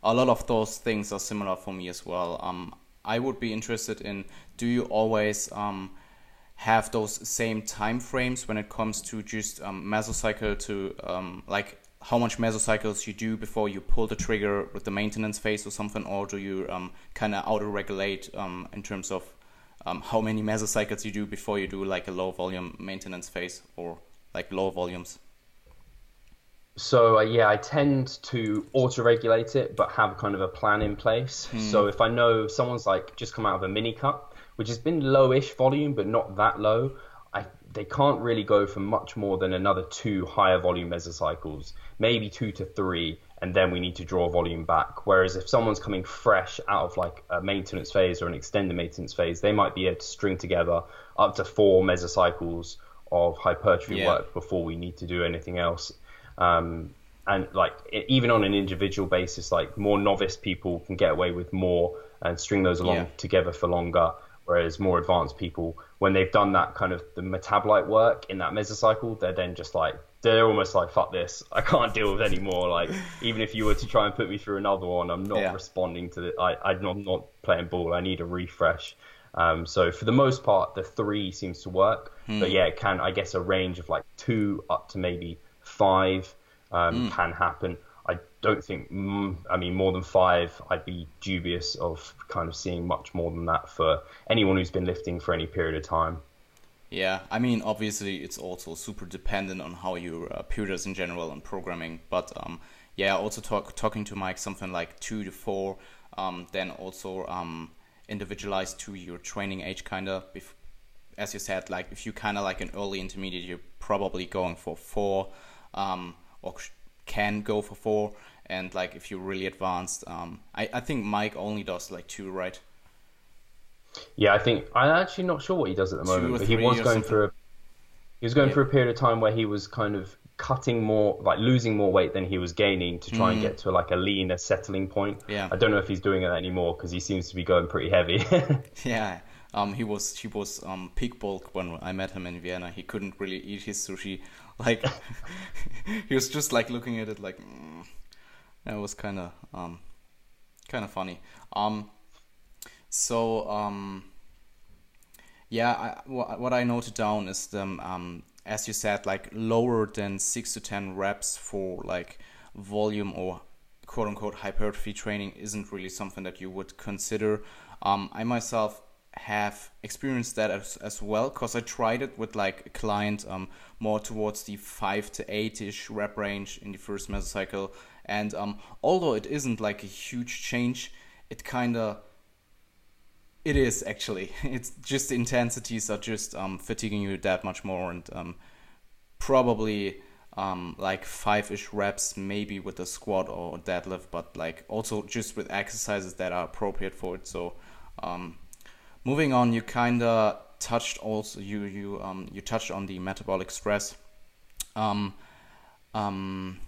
a lot of those things are similar for me as well. Um, I would be interested in do you always um, have those same time frames when it comes to just um, mesocycle to um, like how much mesocycles you do before you pull the trigger with the maintenance phase or something, or do you um, kind of auto regulate um, in terms of um, how many mesocycles you do before you do like a low volume maintenance phase or like low volumes? So uh, yeah, I tend to auto-regulate it, but have kind of a plan in place. Hmm. So if I know someone's like just come out of a mini cut, which has been lowish volume, but not that low, I they can't really go for much more than another two higher volume mesocycles, maybe two to three, and then we need to draw volume back. Whereas if someone's coming fresh out of like a maintenance phase or an extended maintenance phase, they might be able to string together up to four mesocycles of hypertrophy yeah. work before we need to do anything else. Um, and like even on an individual basis, like more novice people can get away with more and string those along yeah. together for longer. Whereas more advanced people, when they've done that kind of the metabolite work in that mesocycle, they're then just like they're almost like fuck this, I can't deal with anymore. Like even if you were to try and put me through another one, I'm not yeah. responding to it. I I'm not, not playing ball. I need a refresh. Um, so for the most part, the three seems to work. Hmm. But yeah, it can I guess a range of like two up to maybe five um, mm. can happen. Don't think, mm, I mean, more than five, I'd be dubious of kind of seeing much more than that for anyone who's been lifting for any period of time. Yeah, I mean, obviously, it's also super dependent on how your uh, periods in general and programming. But um, yeah, also talk, talking to Mike, something like two to four, um, then also um, individualized to your training age, kind of. As you said, like if you kind of like an early intermediate, you're probably going for four um, or can go for four. And like if you're really advanced, um, I, I think Mike only does like two, right? Yeah, I think I'm actually not sure what he does at the moment, but he was going through a he was going yeah. through a period of time where he was kind of cutting more, like losing more weight than he was gaining to try and get to like a leaner settling point. Yeah. I don't know if he's doing it anymore because he seems to be going pretty heavy. Yeah. Um, he was he was um peak bulk when I met him in Vienna. He couldn't really eat his sushi. Like he was just like looking at it like mm. that was kind of um kind of funny. Um, so um, yeah, I, wha- what I noted down is the um, as you said, like lower than six to ten reps for like volume or quote unquote hypertrophy training isn't really something that you would consider. Um, I myself have experienced that as, as well because I tried it with like a client um, more towards the five to eight ish rep range in the first mesocycle. And um, although it isn't like a huge change, it kind of it is actually. It's just the intensities are just um, fatiguing you that much more, and um, probably um, like five ish reps, maybe with a squat or deadlift, but like also just with exercises that are appropriate for it. So, um, moving on, you kind of touched also you you um, you touched on the metabolic stress. Um, um,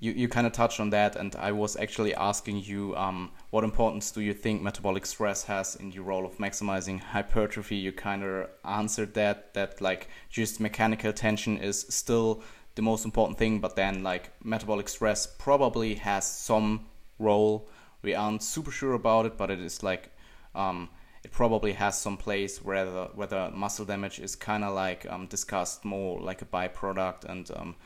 you, you kind of touched on that, and I was actually asking you um, what importance do you think metabolic stress has in the role of maximizing hypertrophy? You kind of answered that, that like just mechanical tension is still the most important thing, but then like metabolic stress probably has some role. We aren't super sure about it, but it is like um, it probably has some place where the, whether muscle damage is kind of like um, discussed more like a byproduct and um,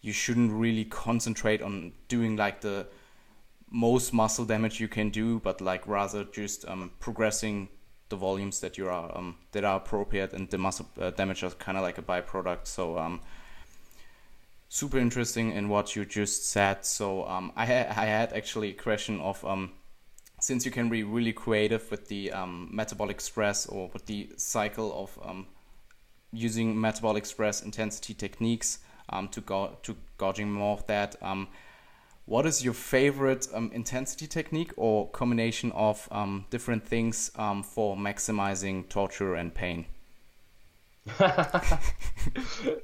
you shouldn't really concentrate on doing like the most muscle damage you can do, but like rather just um, progressing the volumes that you are um, that are appropriate, and the muscle uh, damage is kind of like a byproduct. So um, super interesting in what you just said. So um, I ha- I had actually a question of um, since you can be really creative with the um, metabolic stress or with the cycle of um, using metabolic stress intensity techniques um, to go to gauging more of that. Um, what is your favorite um, intensity technique or combination of um, different things for maximizing torture and pain?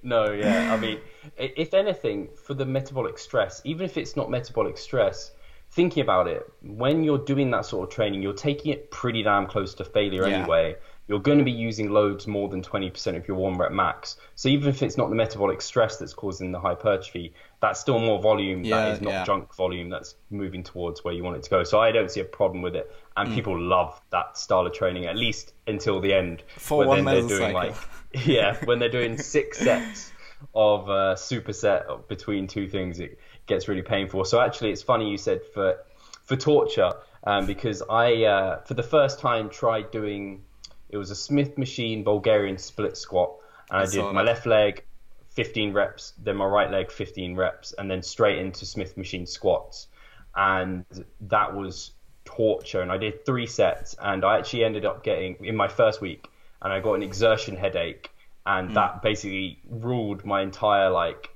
no, yeah. I mean, if anything, for the metabolic stress, even if it's not metabolic stress, thinking about it, when you're doing that sort of training, you're taking it pretty damn close to failure Yeah. anyway. You're going to be using loads more than 20% of your one rep max. So even if it's not the metabolic stress that's causing the hypertrophy, that's still more volume. Yeah, that is not yeah. junk volume that's moving towards where you want it to go. So I don't see a problem with it. And Mm. people love that style of training, at least until the end. For where one then they're doing mesocycle. like yeah, when they're doing six sets of uh, superset between two things, it gets really painful. So actually, it's funny you said for for torture um, because I uh, for the first time tried doing it was a Smith machine Bulgarian split squat, and I, I did my that. left leg 15 reps, then my right leg 15 reps, and then straight into Smith machine squats, and that was torture. And I did three sets, and I actually ended up getting in my first week, and I got an exertion headache, and Hmm. that basically ruled my entire like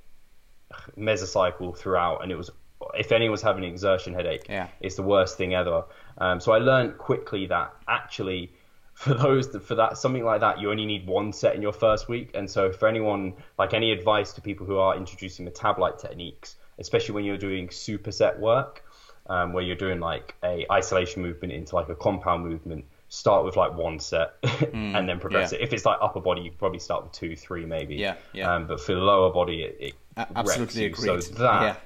mesocycle throughout, and it was if anyone's having an exertion headache, Yeah. it's the worst thing ever. Um, so I learned quickly that actually for those that, for that something like that you only need one set in your first week and so for anyone like any advice to people who are introducing metabolite techniques especially when you're doing superset work um, where you're doing like a isolation movement into like a compound movement start with like one set and then progress yeah. it if it's like upper body you probably start with two three maybe Yeah, yeah. Um, but for the lower body it, it absolutely you. agreed. so that yeah.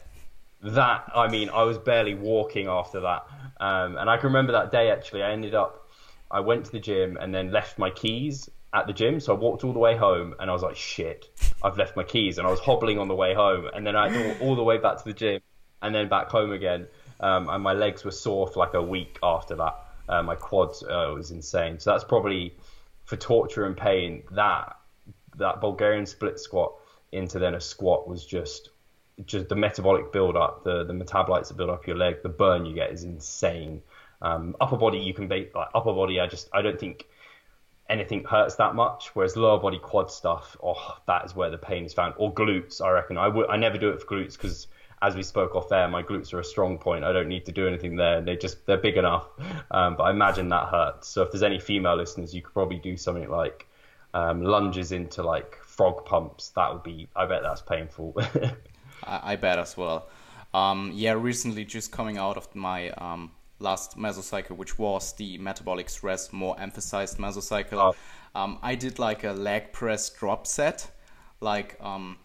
that I mean, I was barely walking after that, um, and I can remember that day actually. I ended up, I went to the gym and then left my keys at the gym, so I walked all the way home, and I was like, shit, I've left my keys, and I was hobbling on the way home, and then I had to walk all the way back to the gym, and then back home again, um, and my legs were sore for like a week after that. Uh, my quads uh, was insane. So that's probably for torture and pain. That that Bulgarian split squat into then a squat was just just the metabolic build up, the the metabolites that build up your leg, the burn you get is insane. Um, upper body you can be like upper body. I just I don't think anything hurts that much. Whereas lower body quad stuff, oh, that is where the pain is found. Or glutes, I reckon. I would I never do it for glutes because as we spoke off air, my glutes are a strong point. I don't need to do anything there. They just they're big enough. Um, but I imagine that hurts. So if there's any female listeners, you could probably do something like um, lunges into like frog pumps. That would be. I bet that's painful. I, I bet as well. Um, yeah, recently just coming out of my um, last mesocycle, which was the metabolic stress more emphasized mesocycle. Oh. Um, I did like a leg press drop set, like um,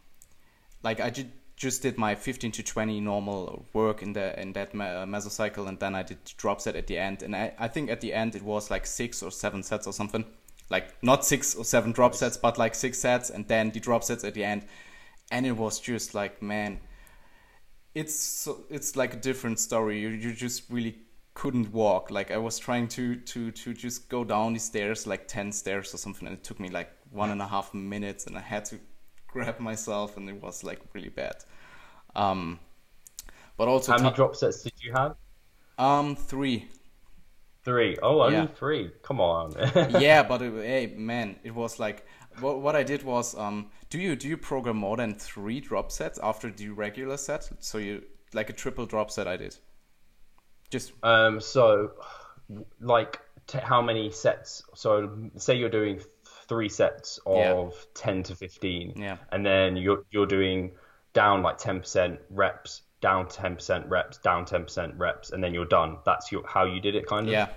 like I did just did my 15 to 20 normal work in the in that uh, mesocycle, and then I did drop set at the end, and I, I think at the end it was like six or seven sets or something, like not six or seven drop sets, but like six sets, and then the drop sets at the end, and it was just like man it's so, it's like a different story. You you just really couldn't walk. Like I was trying to to to just go down the stairs, like ten stairs or something, and it took me like one and a half minutes, and I had to grab myself, and it was like really bad. Um, but also How many drop sets did you have? um three. Three. Oh, only Yeah. three. Come on. yeah, but it, hey man, it was like what what I did was um do you do you program more than three drop sets after the regular set? So you like a triple drop set I did. Just Um, so, like, t- how many sets? So, say you're doing three sets of Yeah. 10 to 15, Yeah. and then you're you're doing down like 10% reps, down 10% reps, down 10% reps, and then you're done. That's your how you did it, kind of. yeah.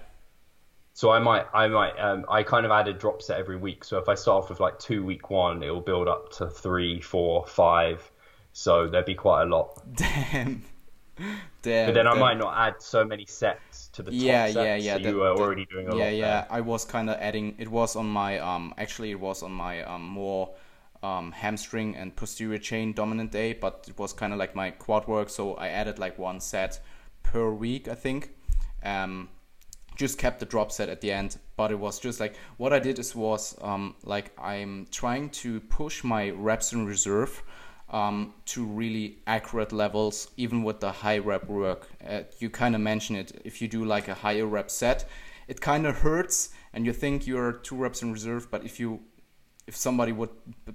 So I might, I might, um, I kind of add a drop set every week. So if I start off with like two week one, it will build up to three, four, five. So there'd be quite a lot. Damn. Damn. But then I damn. might not add so many sets to the top Yeah, sets. yeah, yeah. So you were already doing a yeah, lot. yeah. there. I was kind of adding. It was on my um. Actually, it was on my um more um hamstring and posterior chain dominant day, but it was kind of like my quad work. So I added like one set per week, I think. Um, just kept the drop set at the end, but it was just like what I did is was um like I'm trying to push my reps in reserve. Um, to really accurate levels, even with the high rep work. Uh, you kind of mention it. If you do like a higher rep set, it kind of hurts, and you think you're two reps in reserve. But if you, if somebody would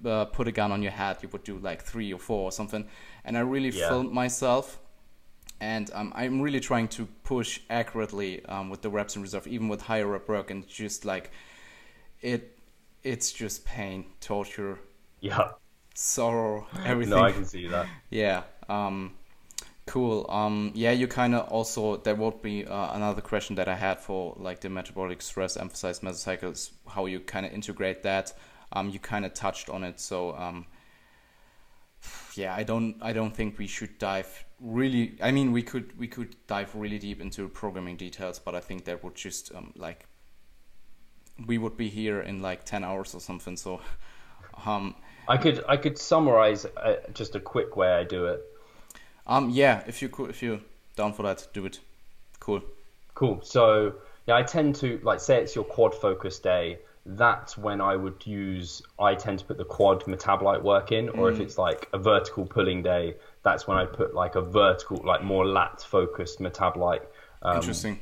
uh, put a gun on your head, you would do like three or four or something. And I really Yeah. filmed myself, and um, I'm really trying to push accurately um, with the reps in reserve, even with higher rep work, and just like it, it's just pain, torture, Yeah. sorrow, everything. No, I can see that. Yeah. Um, cool. Um, yeah, you kind of also there would be uh, another question that I had for like the metabolic stress emphasized mesocycles, how you kind of integrate that. Um, you kind of touched on it, so um, yeah, I don't I don't think we should dive really. I mean, we could we could dive really deep into programming details, but I think that would just um, like we would be here in like ten hours or something. So. Um, I could I could summarize uh, just a quick way I do it. Um, yeah, if you could, if you're down for that, do it. Cool. Cool. So yeah, I tend to like say it's your quad focus day. That's when I would use. I tend to put the quad metabolite work in, or if it's like a vertical pulling day, that's when I put like a vertical, like more lat focused metabolite um, Interesting.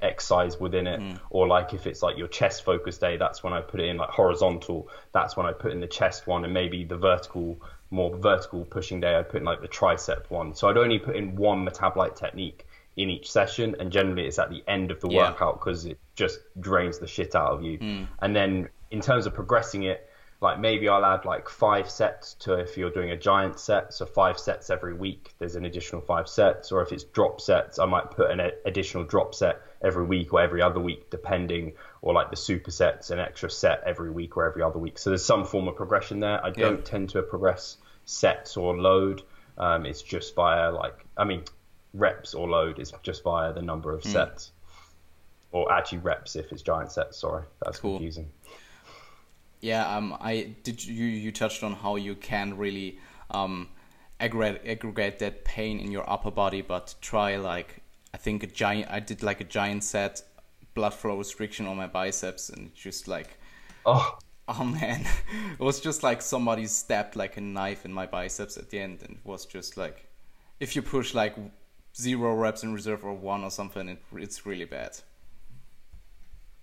exercise within it. Or like if it's like your chest focused day, that's when I put it in like horizontal. That's when I put in the chest one, and maybe the vertical, more vertical pushing day, I put in like the tricep one. So I'd only put in one metabolite technique in each session, and generally it's at the end of the Yeah. workout because it just drains the shit out of you. And then in terms of progressing it, like maybe I'll add like five sets to if you're doing a giant set, so five sets every week. There's an additional five sets, or if it's drop sets, I might put an additional drop set every week or every other week, depending, or like the supersets, an extra set every week or every other week. So there's some form of progression there. I don't tend to progress sets or load. Um, it's just via like, I mean, reps or load is just via the number of sets, or actually reps if it's giant sets. Sorry, that's Cool. confusing. Yeah. Um, I did. You you touched on how you can really um aggregate aggregate that pain in your upper body, but try like I think a giant. I did like a giant set blood flow restriction on my biceps, and just like Oh, oh man, it was just like somebody stabbed like a knife in my biceps at the end, and it was just like if you push like zero reps in reserve or one or something, it, it's really bad.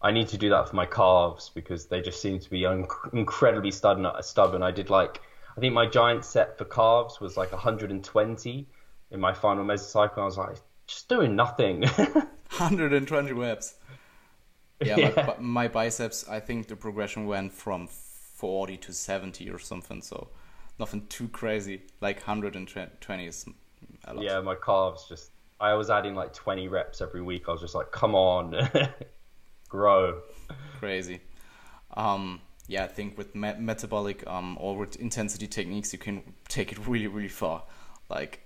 I need to do that for my calves because they just seem to be un- incredibly stubborn. Stubborn. I did like, I think my giant set for calves was like 120 in my final mesocycle. I was like, just doing nothing. 120 reps. Yeah, My, Yeah. bi- my biceps. I think the progression went from 40 to 70 or something. So nothing too crazy. Like 120 is a lot. Yeah, my calves just. I was adding like 20 reps every week. I was just like, come on, grow. Crazy. Um, yeah, I think with me- metabolic um, or with intensity techniques, you can take it really, really far. Like,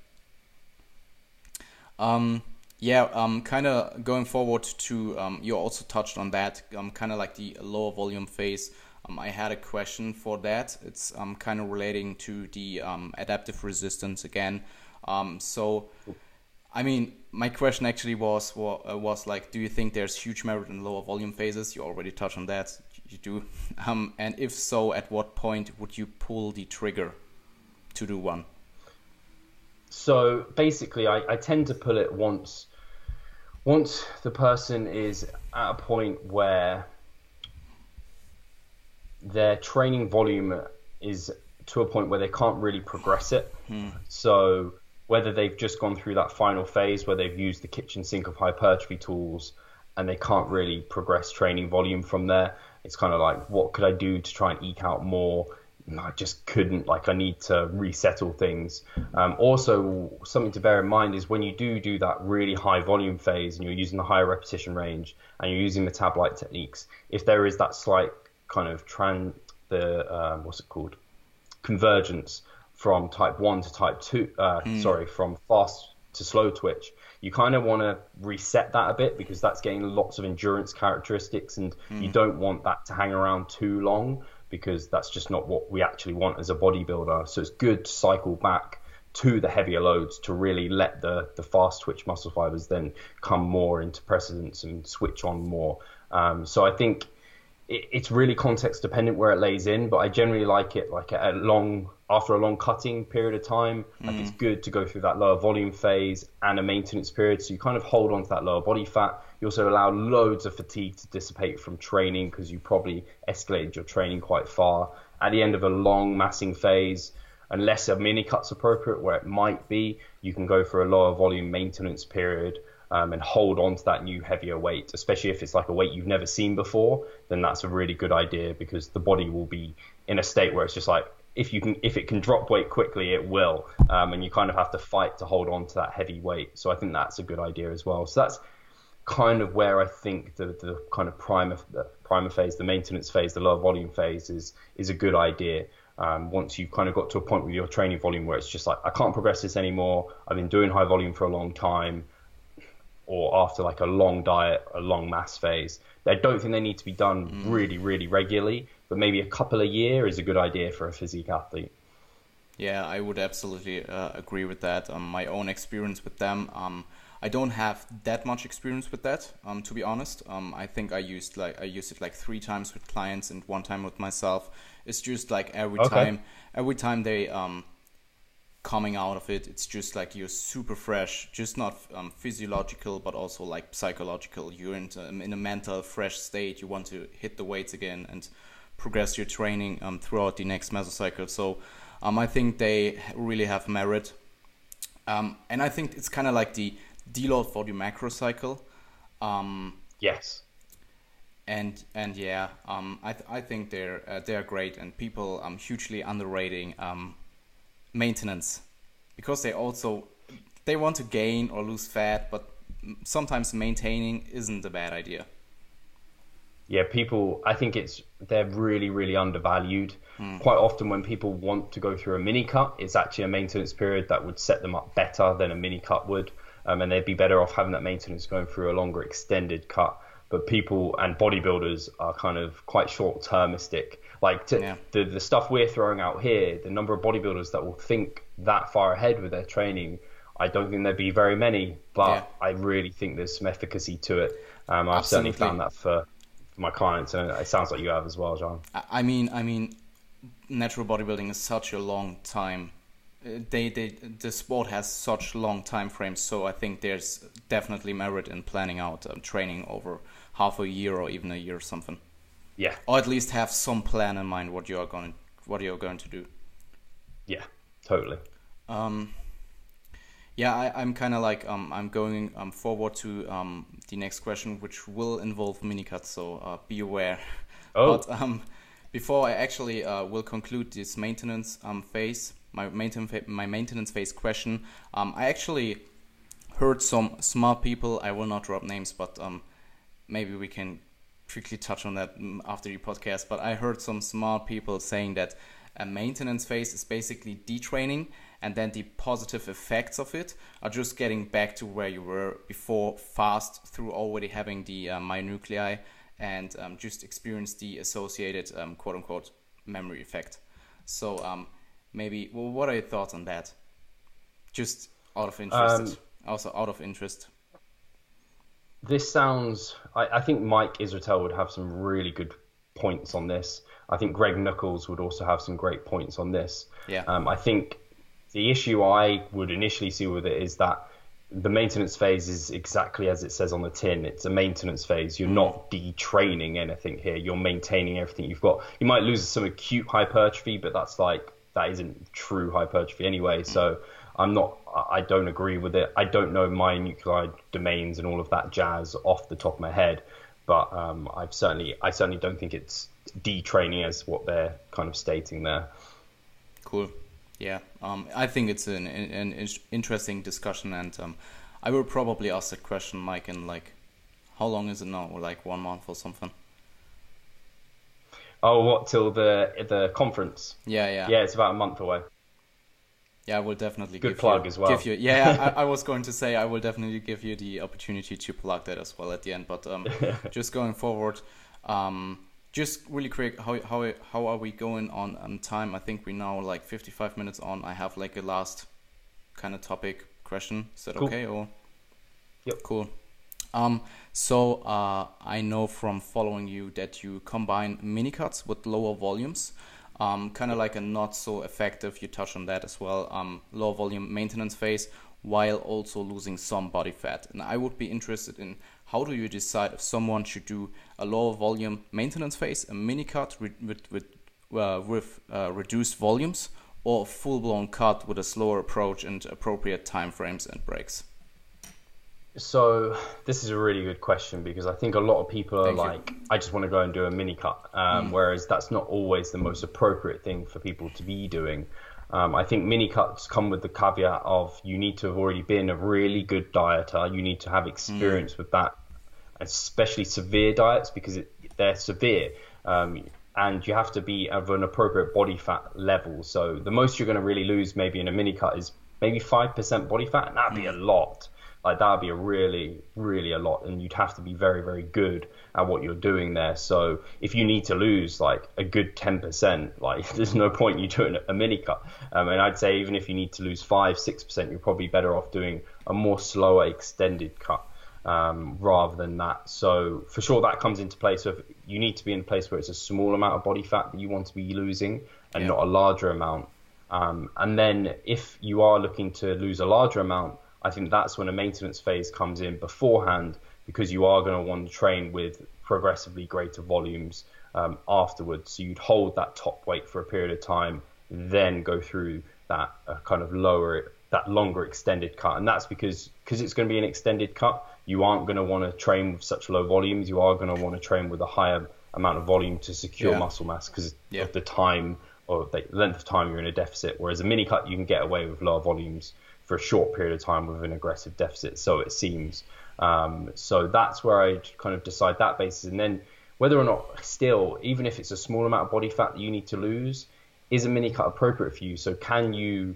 um, yeah, um, kind of going forward to um, you also touched on that, um, kind of like the lower volume phase. Um, I had a question for that. It's um, kind of relating to the um, adaptive resistance again. Um, so, I mean, my question actually was uh, was like, do you think there's huge merit in lower volume phases? You already touched on that. You do. Um, and if so, at what point would you pull the trigger to do one? So basically, I, I tend to pull it once once the person is at a point where their training volume is to a point where they can't really progress it. So whether they've just gone through that final phase where they've used the kitchen sink of hypertrophy tools and they can't really progress training volume from there, it's kind of like, what could I do to try and eke out more? And I just couldn't. Like, I need to resettle things. Um, also, something to bear in mind is when you do do that really high volume phase and you're using the higher repetition range and you're using metabolite techniques, if there is that slight kind of tran the um, what's it called convergence from type 1 to type 2 uh, sorry from fast to slow twitch. You kind of want to reset that a bit because that's getting lots of endurance characteristics and you don't want that to hang around too long because that's just not what we actually want as a bodybuilder. So it's good to cycle back to the heavier loads to really let the, the fast twitch muscle fibers then come more into precedence and switch on more. Um, so i think it, it's really context dependent where it lays in, but I generally like it like a long after a long cutting period of time. Like mm. it's good to go through that lower volume phase and a maintenance period, so you kind of hold on to that lower body fat. You also allow loads of fatigue to dissipate from training because you probably escalated your training quite far. At the end of a long massing phase, unless a mini cut's appropriate, where it might be, you can go for a lower volume maintenance period um, and hold on to that new heavier weight, especially if it's like a weight you've never seen before, then that's a really good idea because the body will be in a state where it's just like if you can if it can drop weight quickly, it will, um, and you kind of have to fight to hold on to that heavy weight. So I think that's a good idea as well. So that's kind of where I think the, the kind of primer the primer phase, the maintenance phase, the lower volume phase is is a good idea. Um, once you've kind of got to a point with your training volume where it's just like I can't progress this anymore. I've been doing high volume for a long time or after like a long diet, a long mass phase. I don't think they need to be done really, really regularly, but maybe a couple a year is a good idea for a physique athlete. Yeah, I would absolutely uh, agree with that. Um, my own experience with them, um, I don't have that much experience with that. Um, to be honest, um, I think I used like I used it like three times with clients and one time with myself. It's just like every Okay. time, every time they um, coming out of it, it's just like you're super fresh, just not um, physiological, but also like psychological. You're in, um, in a mental fresh state. You want to hit the weights again and progress your training um, throughout the next mesocycle. So um, I think they really have merit. Um, and I think it's kind of like the deload for the macro cycle. Um, Yes. and and yeah, um, I th- I think they're uh, they're great, and people um hugely underrating um maintenance because they also they want to gain or lose fat, but sometimes maintaining isn't a bad idea. Yeah, people, I think it's, they're really, really undervalued. Quite often, when people want to go through a mini cut, it's actually a maintenance period that would set them up better than a mini cut would. Um, and they'd be better off having that maintenance going through a longer extended cut. But people and bodybuilders are kind of quite short termistic. Like to, Yeah. the, the stuff we're throwing out here, the number of bodybuilders that will think that far ahead with their training, I don't think there'd be very many. But Yeah. I really think there's some efficacy to it. Um, I've certainly Absolutely. found that for my clients, and it sounds like you have as well, John. I- I mean, I mean, natural bodybuilding is such a long time. Uh, They, they, the sport has such long time frames, so I think there's definitely merit in planning out um, training over half a year or even a year or something, Yeah, or at least have some plan in mind what you are going, what you're going to do. yeah, totally. Um, yeah, I, I'm kind of like um, I'm going um, forward to um, the next question, which will involve minicuts, so uh, be aware. Oh. But um, before I actually uh, will conclude this maintenance um, phase, my maintenance my maintenance phase question, um, I actually heard some smart people. I will not drop names, but um, maybe we can quickly touch on that mm, after the podcast. But I heard some smart people saying that a maintenance phase is basically detraining, and then the positive effects of it are just getting back to where you were before, fast through already having the uh, myonuclei and um, just experience the associated um, quote unquote memory effect. So um, maybe, well, what are your thoughts on that? Just out of interest, um, also out of interest. This sounds. I, I think Mike Israetel would have some really good points on this. I think Greg Nuckols would also have some great points on this. Yeah. Um, I think the issue I would initially see with it is that the maintenance phase is exactly as it says on the tin. It's a maintenance phase. You're not detraining anything here. You're maintaining everything you've got. You might lose some acute hypertrophy, but that's like that isn't true hypertrophy anyway. So I'm not. I don't agree with it. I don't know myonuclei domains and all of that jazz off the top of my head, but um, I've certainly I certainly don't think it's detraining as what they're kind of stating there. Cool. Yeah, um, I think it's an, an, an interesting discussion, and um, I will probably ask that question, Mike, in like, how long is it now? Like one month or something? Oh, what till the the conference? Yeah, yeah. Yeah, it's about a month away. Yeah, I will definitely good give plug you, as well. Give you, yeah, I, I, was going to say I will definitely give you the opportunity to plug that as well at the end. But um, just going forward, um, just really quick, how how how are we going on on time? I think we now like 55 minutes on. I have like a last kind of topic question. Is that cool. okay or? Yep. Cool. Um, so uh, I know from following you that you combine mini cuts with lower volumes. Um, kind of like a not so effective. You touch on that as well. Um, low volume maintenance phase while also losing some body fat. And I would be interested in how do you decide if someone should do a low volume maintenance phase, a mini cut with, with, uh, with uh, reduced volumes, or a full blown cut with a slower approach and appropriate time frames and breaks? So this is a really good question because I think a lot of people are Thank like, you. I just want to go and do a mini cut, um, mm. whereas that's not always the most appropriate thing for people to be doing. Um, I think mini cuts come with the caveat of you need to have already been a really good dieter. You need to have experience mm. with that especially severe diets because it, they're severe. Um, and you have to be of an appropriate body fat level. So the most you're going to really lose maybe in a mini cut is maybe 5% body fat, and that'd be a lot. Like that'd be a really, really a lot, and you'd have to be very, very good at what you're doing there. So if you need to lose like a good 10%, like there's no point you doing a mini cut. Um, and I'd say even if you need to lose five, six percent, you're probably better off doing a more slower, extended cut um, rather than that. So for sure that comes into play. So you need to be in a place where it's a small amount of body fat that you want to be losing and yeah. not a larger amount. Um, and then if you are looking to lose a larger amount, I think that's when a maintenance phase comes in beforehand because you are going to want to train with progressively greater volumes um, afterwards. So you'd hold that top weight for a period of time, then go through that uh, kind of lower, that longer extended cut. And that's because because it's going to be an extended cut you aren't going to want to train with such low volumes. You are going to want to train with a higher amount of volume to secure yeah. muscle mass because yeah. of the time or the length of time you're in a deficit. Whereas a mini cut, you can get away with lower volumes for a short period of time with an aggressive deficit. So it seems. Um, so that's where I kind of decide that basis, and then whether or not still, even if it's a small amount of body fat that you need to lose, is a mini cut appropriate for you? So can you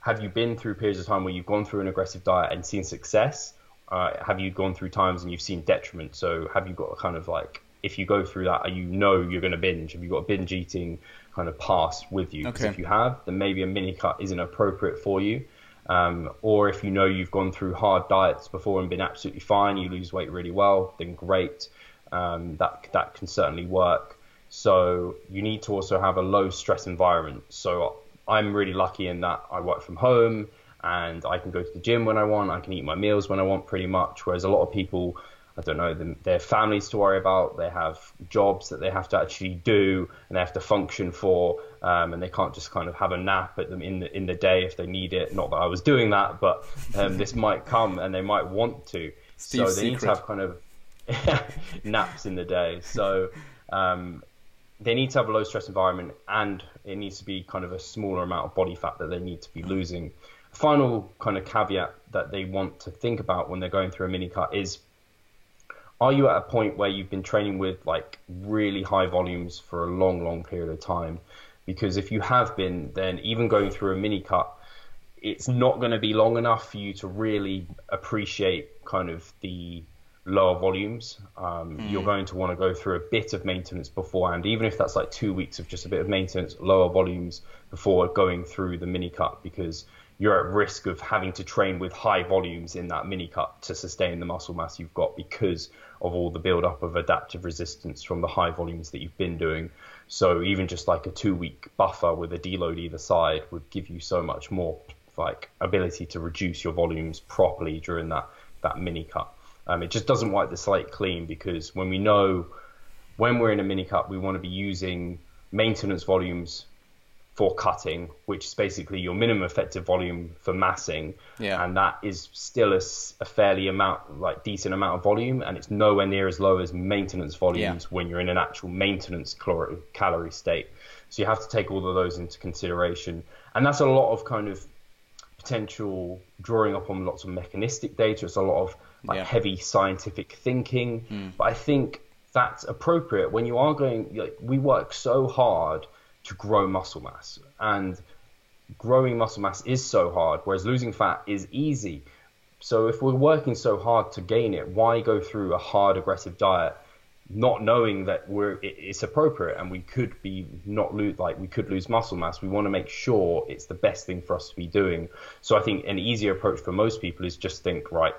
have you been through periods of time where you've gone through an aggressive diet and seen success? uh, have you gone through times and you've seen detriment? So have you got a kind of like if you go through that, you know you're going to binge? Have you got a binge eating kind of past with you? Because okay. if you have, then maybe a mini cut isn't appropriate for you. Um, or if you know you've gone through hard diets before and been absolutely fine, you lose weight really well, then great. Um, that that can certainly work. So you need to also have a low stress environment. So I'm really lucky in that I work from home and I can go to the gym when I want. I can eat my meals when I want, pretty much. Whereas a lot of people, I don't know, their families to worry about. They have jobs that they have to actually do, and they have to function for, um, and they can't just kind of have a nap at them in the in the day if they need it. Not that I was doing that, but um, this might come, and they might want to. Steve's so they secret. need to have kind of naps in the day. So. Um, they need to have a low stress environment and it needs to be kind of a smaller amount of body fat that they need to be losing. Final kind of caveat that they want to think about when they're going through a mini cut is are you at a point where you've been training with like really high volumes for a long, long period of time? Because if you have been, then even going through a mini cut, it's not going to be long enough for you to really appreciate kind of the lower volumes. Um, mm. You're going to want to go through a bit of maintenance beforehand, even if that's like two weeks of just a bit of maintenance, lower volumes before going through the mini cut, because you're at risk of having to train with high volumes in that mini cut to sustain the muscle mass you've got because of all the build up of adaptive resistance from the high volumes that you've been doing. So even just like a two week buffer with a deload either side would give you so much more like ability to reduce your volumes properly during that that mini cut. Um, it just doesn't wipe the slate clean because when we know when we're in a mini cut, we want to be using maintenance volumes for cutting, which is basically your minimum effective volume for massing. Yeah. And that is still a, a, fairly amount, like decent amount of volume, and it's nowhere near as low as maintenance volumes yeah. when you're in an actual maintenance calor- calorie state. So you have to take all of those into consideration. And that's a lot of kind of potential drawing upon lots of mechanistic data. It's a lot of like yeah. heavy scientific thinking. Mm. But I think that's appropriate when you are going, like, we work so hard to grow muscle mass. And growing muscle mass is so hard, whereas losing fat is easy. So if we're working so hard to gain it, why go through a hard, aggressive diet, not knowing that we're it's appropriate and we could be not lose like we could lose muscle mass? We want to make sure it's the best thing for us to be doing. So I think an easier approach for most people is just think right.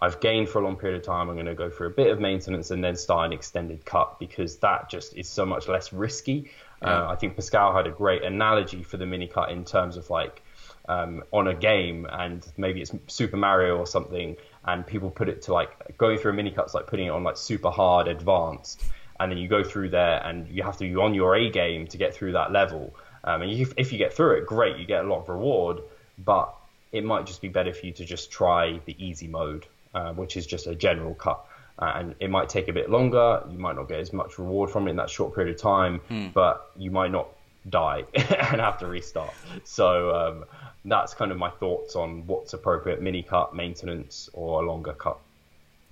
I've gained for a long period of time. I'm going to go for a bit of maintenance and then start an extended cut because that just is so much less risky. Uh, I think Pascal had a great analogy for the mini cut in terms of like um, on a game and maybe it's Super Mario or something, and people put it to like going through a mini cut's like putting it on like super hard advanced, and then you go through there and you have to be on your A game to get through that level. Um, and you, if you get through it, great, you get a lot of reward, but it might just be better for you to just try the easy mode, uh, which is just a general cut and it might take a bit longer. You might not get as much reward from it in that short period of time, hmm. but you might not die and have to restart. So um, that's kind of my thoughts on what's appropriate: mini cut, maintenance, or a longer cut.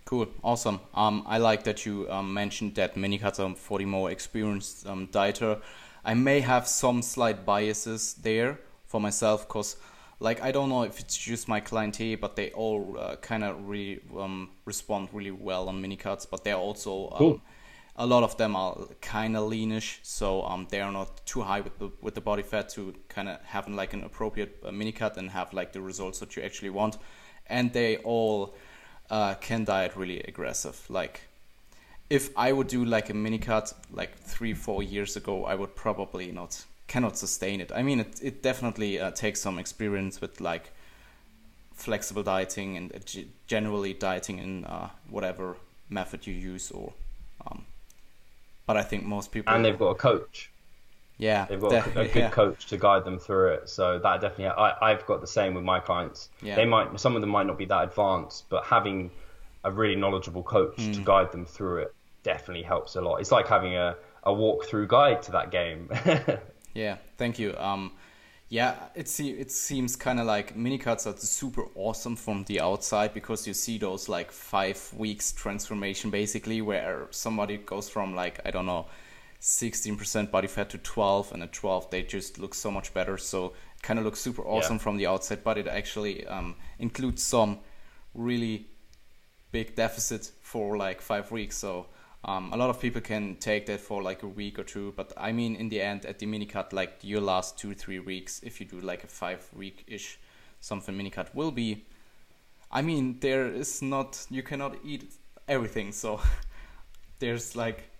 Cool, awesome. Um, I like that you um, mentioned that mini cuts are for the more experienced um, dieter. I may have some slight biases there for myself because like I don't know if it's just my clientele, but they all uh, kind of really um, respond really well on mini cuts. But they're also um, cool. a lot of them are kind of leanish, so um, they are not too high with the with the body fat to kind of have like an appropriate uh, mini cut and have like the results that you actually want. And they all uh, can diet really aggressive. Like if I would do like a mini cut like three four years ago, I would probably not cannot sustain it. I mean, it it definitely uh, takes some experience with like flexible dieting and uh, g- generally dieting in uh, whatever method you use or. Um, but I think most people and they've got a coach. Yeah, they've got a, a, good yeah. coach to guide them through it. So that definitely, I, I've got the same with my clients. Yeah. They might, some of them might not be that advanced, but having a really knowledgeable coach mm. to guide them through it definitely helps a lot. It's like having a, a walkthrough guide to that game. Yeah, thank you. Um, yeah, it se- it seems kind of like mini cuts are super awesome from the outside because you see those like five weeks transformation basically where somebody goes from like I don't know. 16% body fat to 12 and at 12 they just look so much better so it kind of looks super awesome yeah. from the outside but it actually um, includes some really big deficit for like five weeks so um, a lot of people can take that for like a week or two, but I mean, in the end, at the mini cut, like your last two three weeks, if you do like a five week ish something mini cut, will be. I mean, there is not you cannot eat everything, so there's like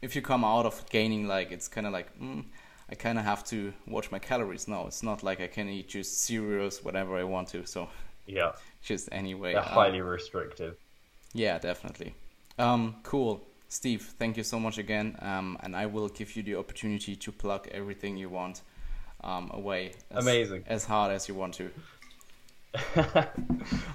if you come out of gaining, like it's kind of like mm, I kind of have to watch my calories. No, it's not like I can eat just cereals whatever I want to. So yeah, just anyway. They're highly um, restrictive. Yeah, definitely. Um, cool. Steve, thank you so much again, um, and I will give you the opportunity to plug everything you want um, away. As, Amazing. As hard as you want to. I'm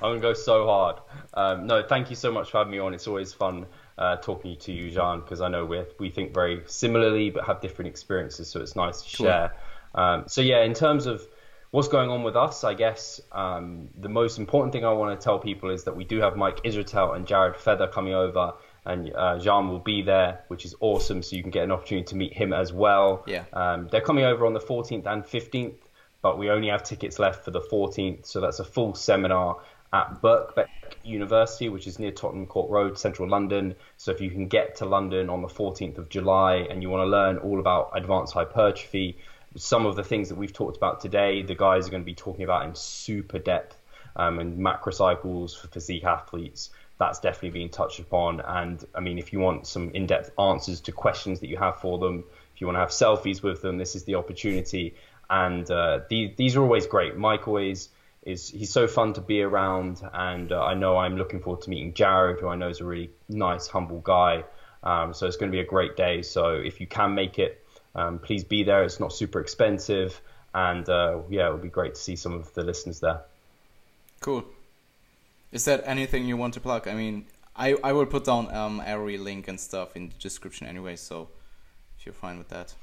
gonna go so hard. Um, no, thank you so much for having me on. It's always fun uh, talking to you, Jean, because I know we we think very similarly but have different experiences, so it's nice to share. Um, so yeah, in terms of what's going on with us, I guess um, the most important thing I want to tell people is that we do have Mike Israetel and Jared Feather coming over, and uh, Jean will be there, which is awesome. So you can get an opportunity to meet him as well. Yeah. Um, they're coming over on the 14th and 15th, but we only have tickets left for the 14th, so that's a full seminar at Birkbeck University, which is near Tottenham Court Road, central London. So if you can get to London on the 14th of July and you want to learn all about advanced hypertrophy, some of the things that we've talked about today, the guys are going to be talking about in super depth um, and macro cycles for physique athletes. That's definitely being touched upon. And I mean, if you want some in depth answers to questions that you have for them, if you want to have selfies with them, this is the opportunity. And uh, these, these are always great. Mike always is he's so fun to be around, and uh, I know I'm looking forward to meeting Jared, who I know is a really nice, humble guy. Um, so it's going to be a great day. So if you can make it, um, please be there. It's not super expensive, and uh, yeah, it would be great to see some of the listeners there. Cool. Is that anything you want to plug? I mean, I I will put down um, every link and stuff in the description anyway. So if you're fine with that.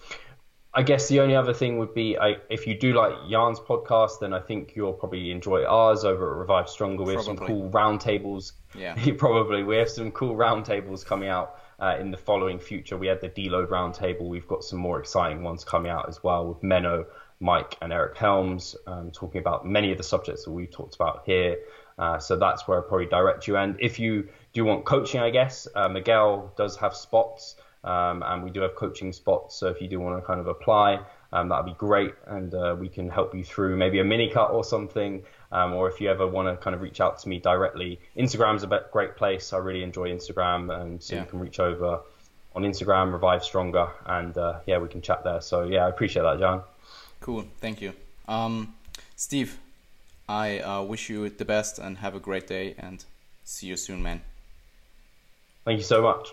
I guess the only other thing would be I, if you do like Jan's podcast, then I think you'll probably enjoy ours over at Revive Stronger. We have some cool roundtables. Yeah, probably we have some cool roundtables coming out uh, in the following future. We had the Deload roundtable. We've got some more exciting ones coming out as well with Menno, Mike, and Eric Helms um, talking about many of the subjects that we've talked about here. Uh, so that's where I probably direct you. And if you do want coaching, I guess uh, Miguel does have spots. Um, and we do have coaching spots. So if you do want to kind of apply, um, that'd be great, and uh, we can help you through maybe a mini cut or something. Um, or if you ever want to kind of reach out to me directly, Instagram's a great place. I really enjoy Instagram, and so yeah. you can reach over on Instagram, Revive Stronger, and uh, yeah, we can chat there. So yeah, I appreciate that, John. Cool, thank you, um, Steve. I uh, wish you the best and have a great day, and see you soon, man. Thank you so much.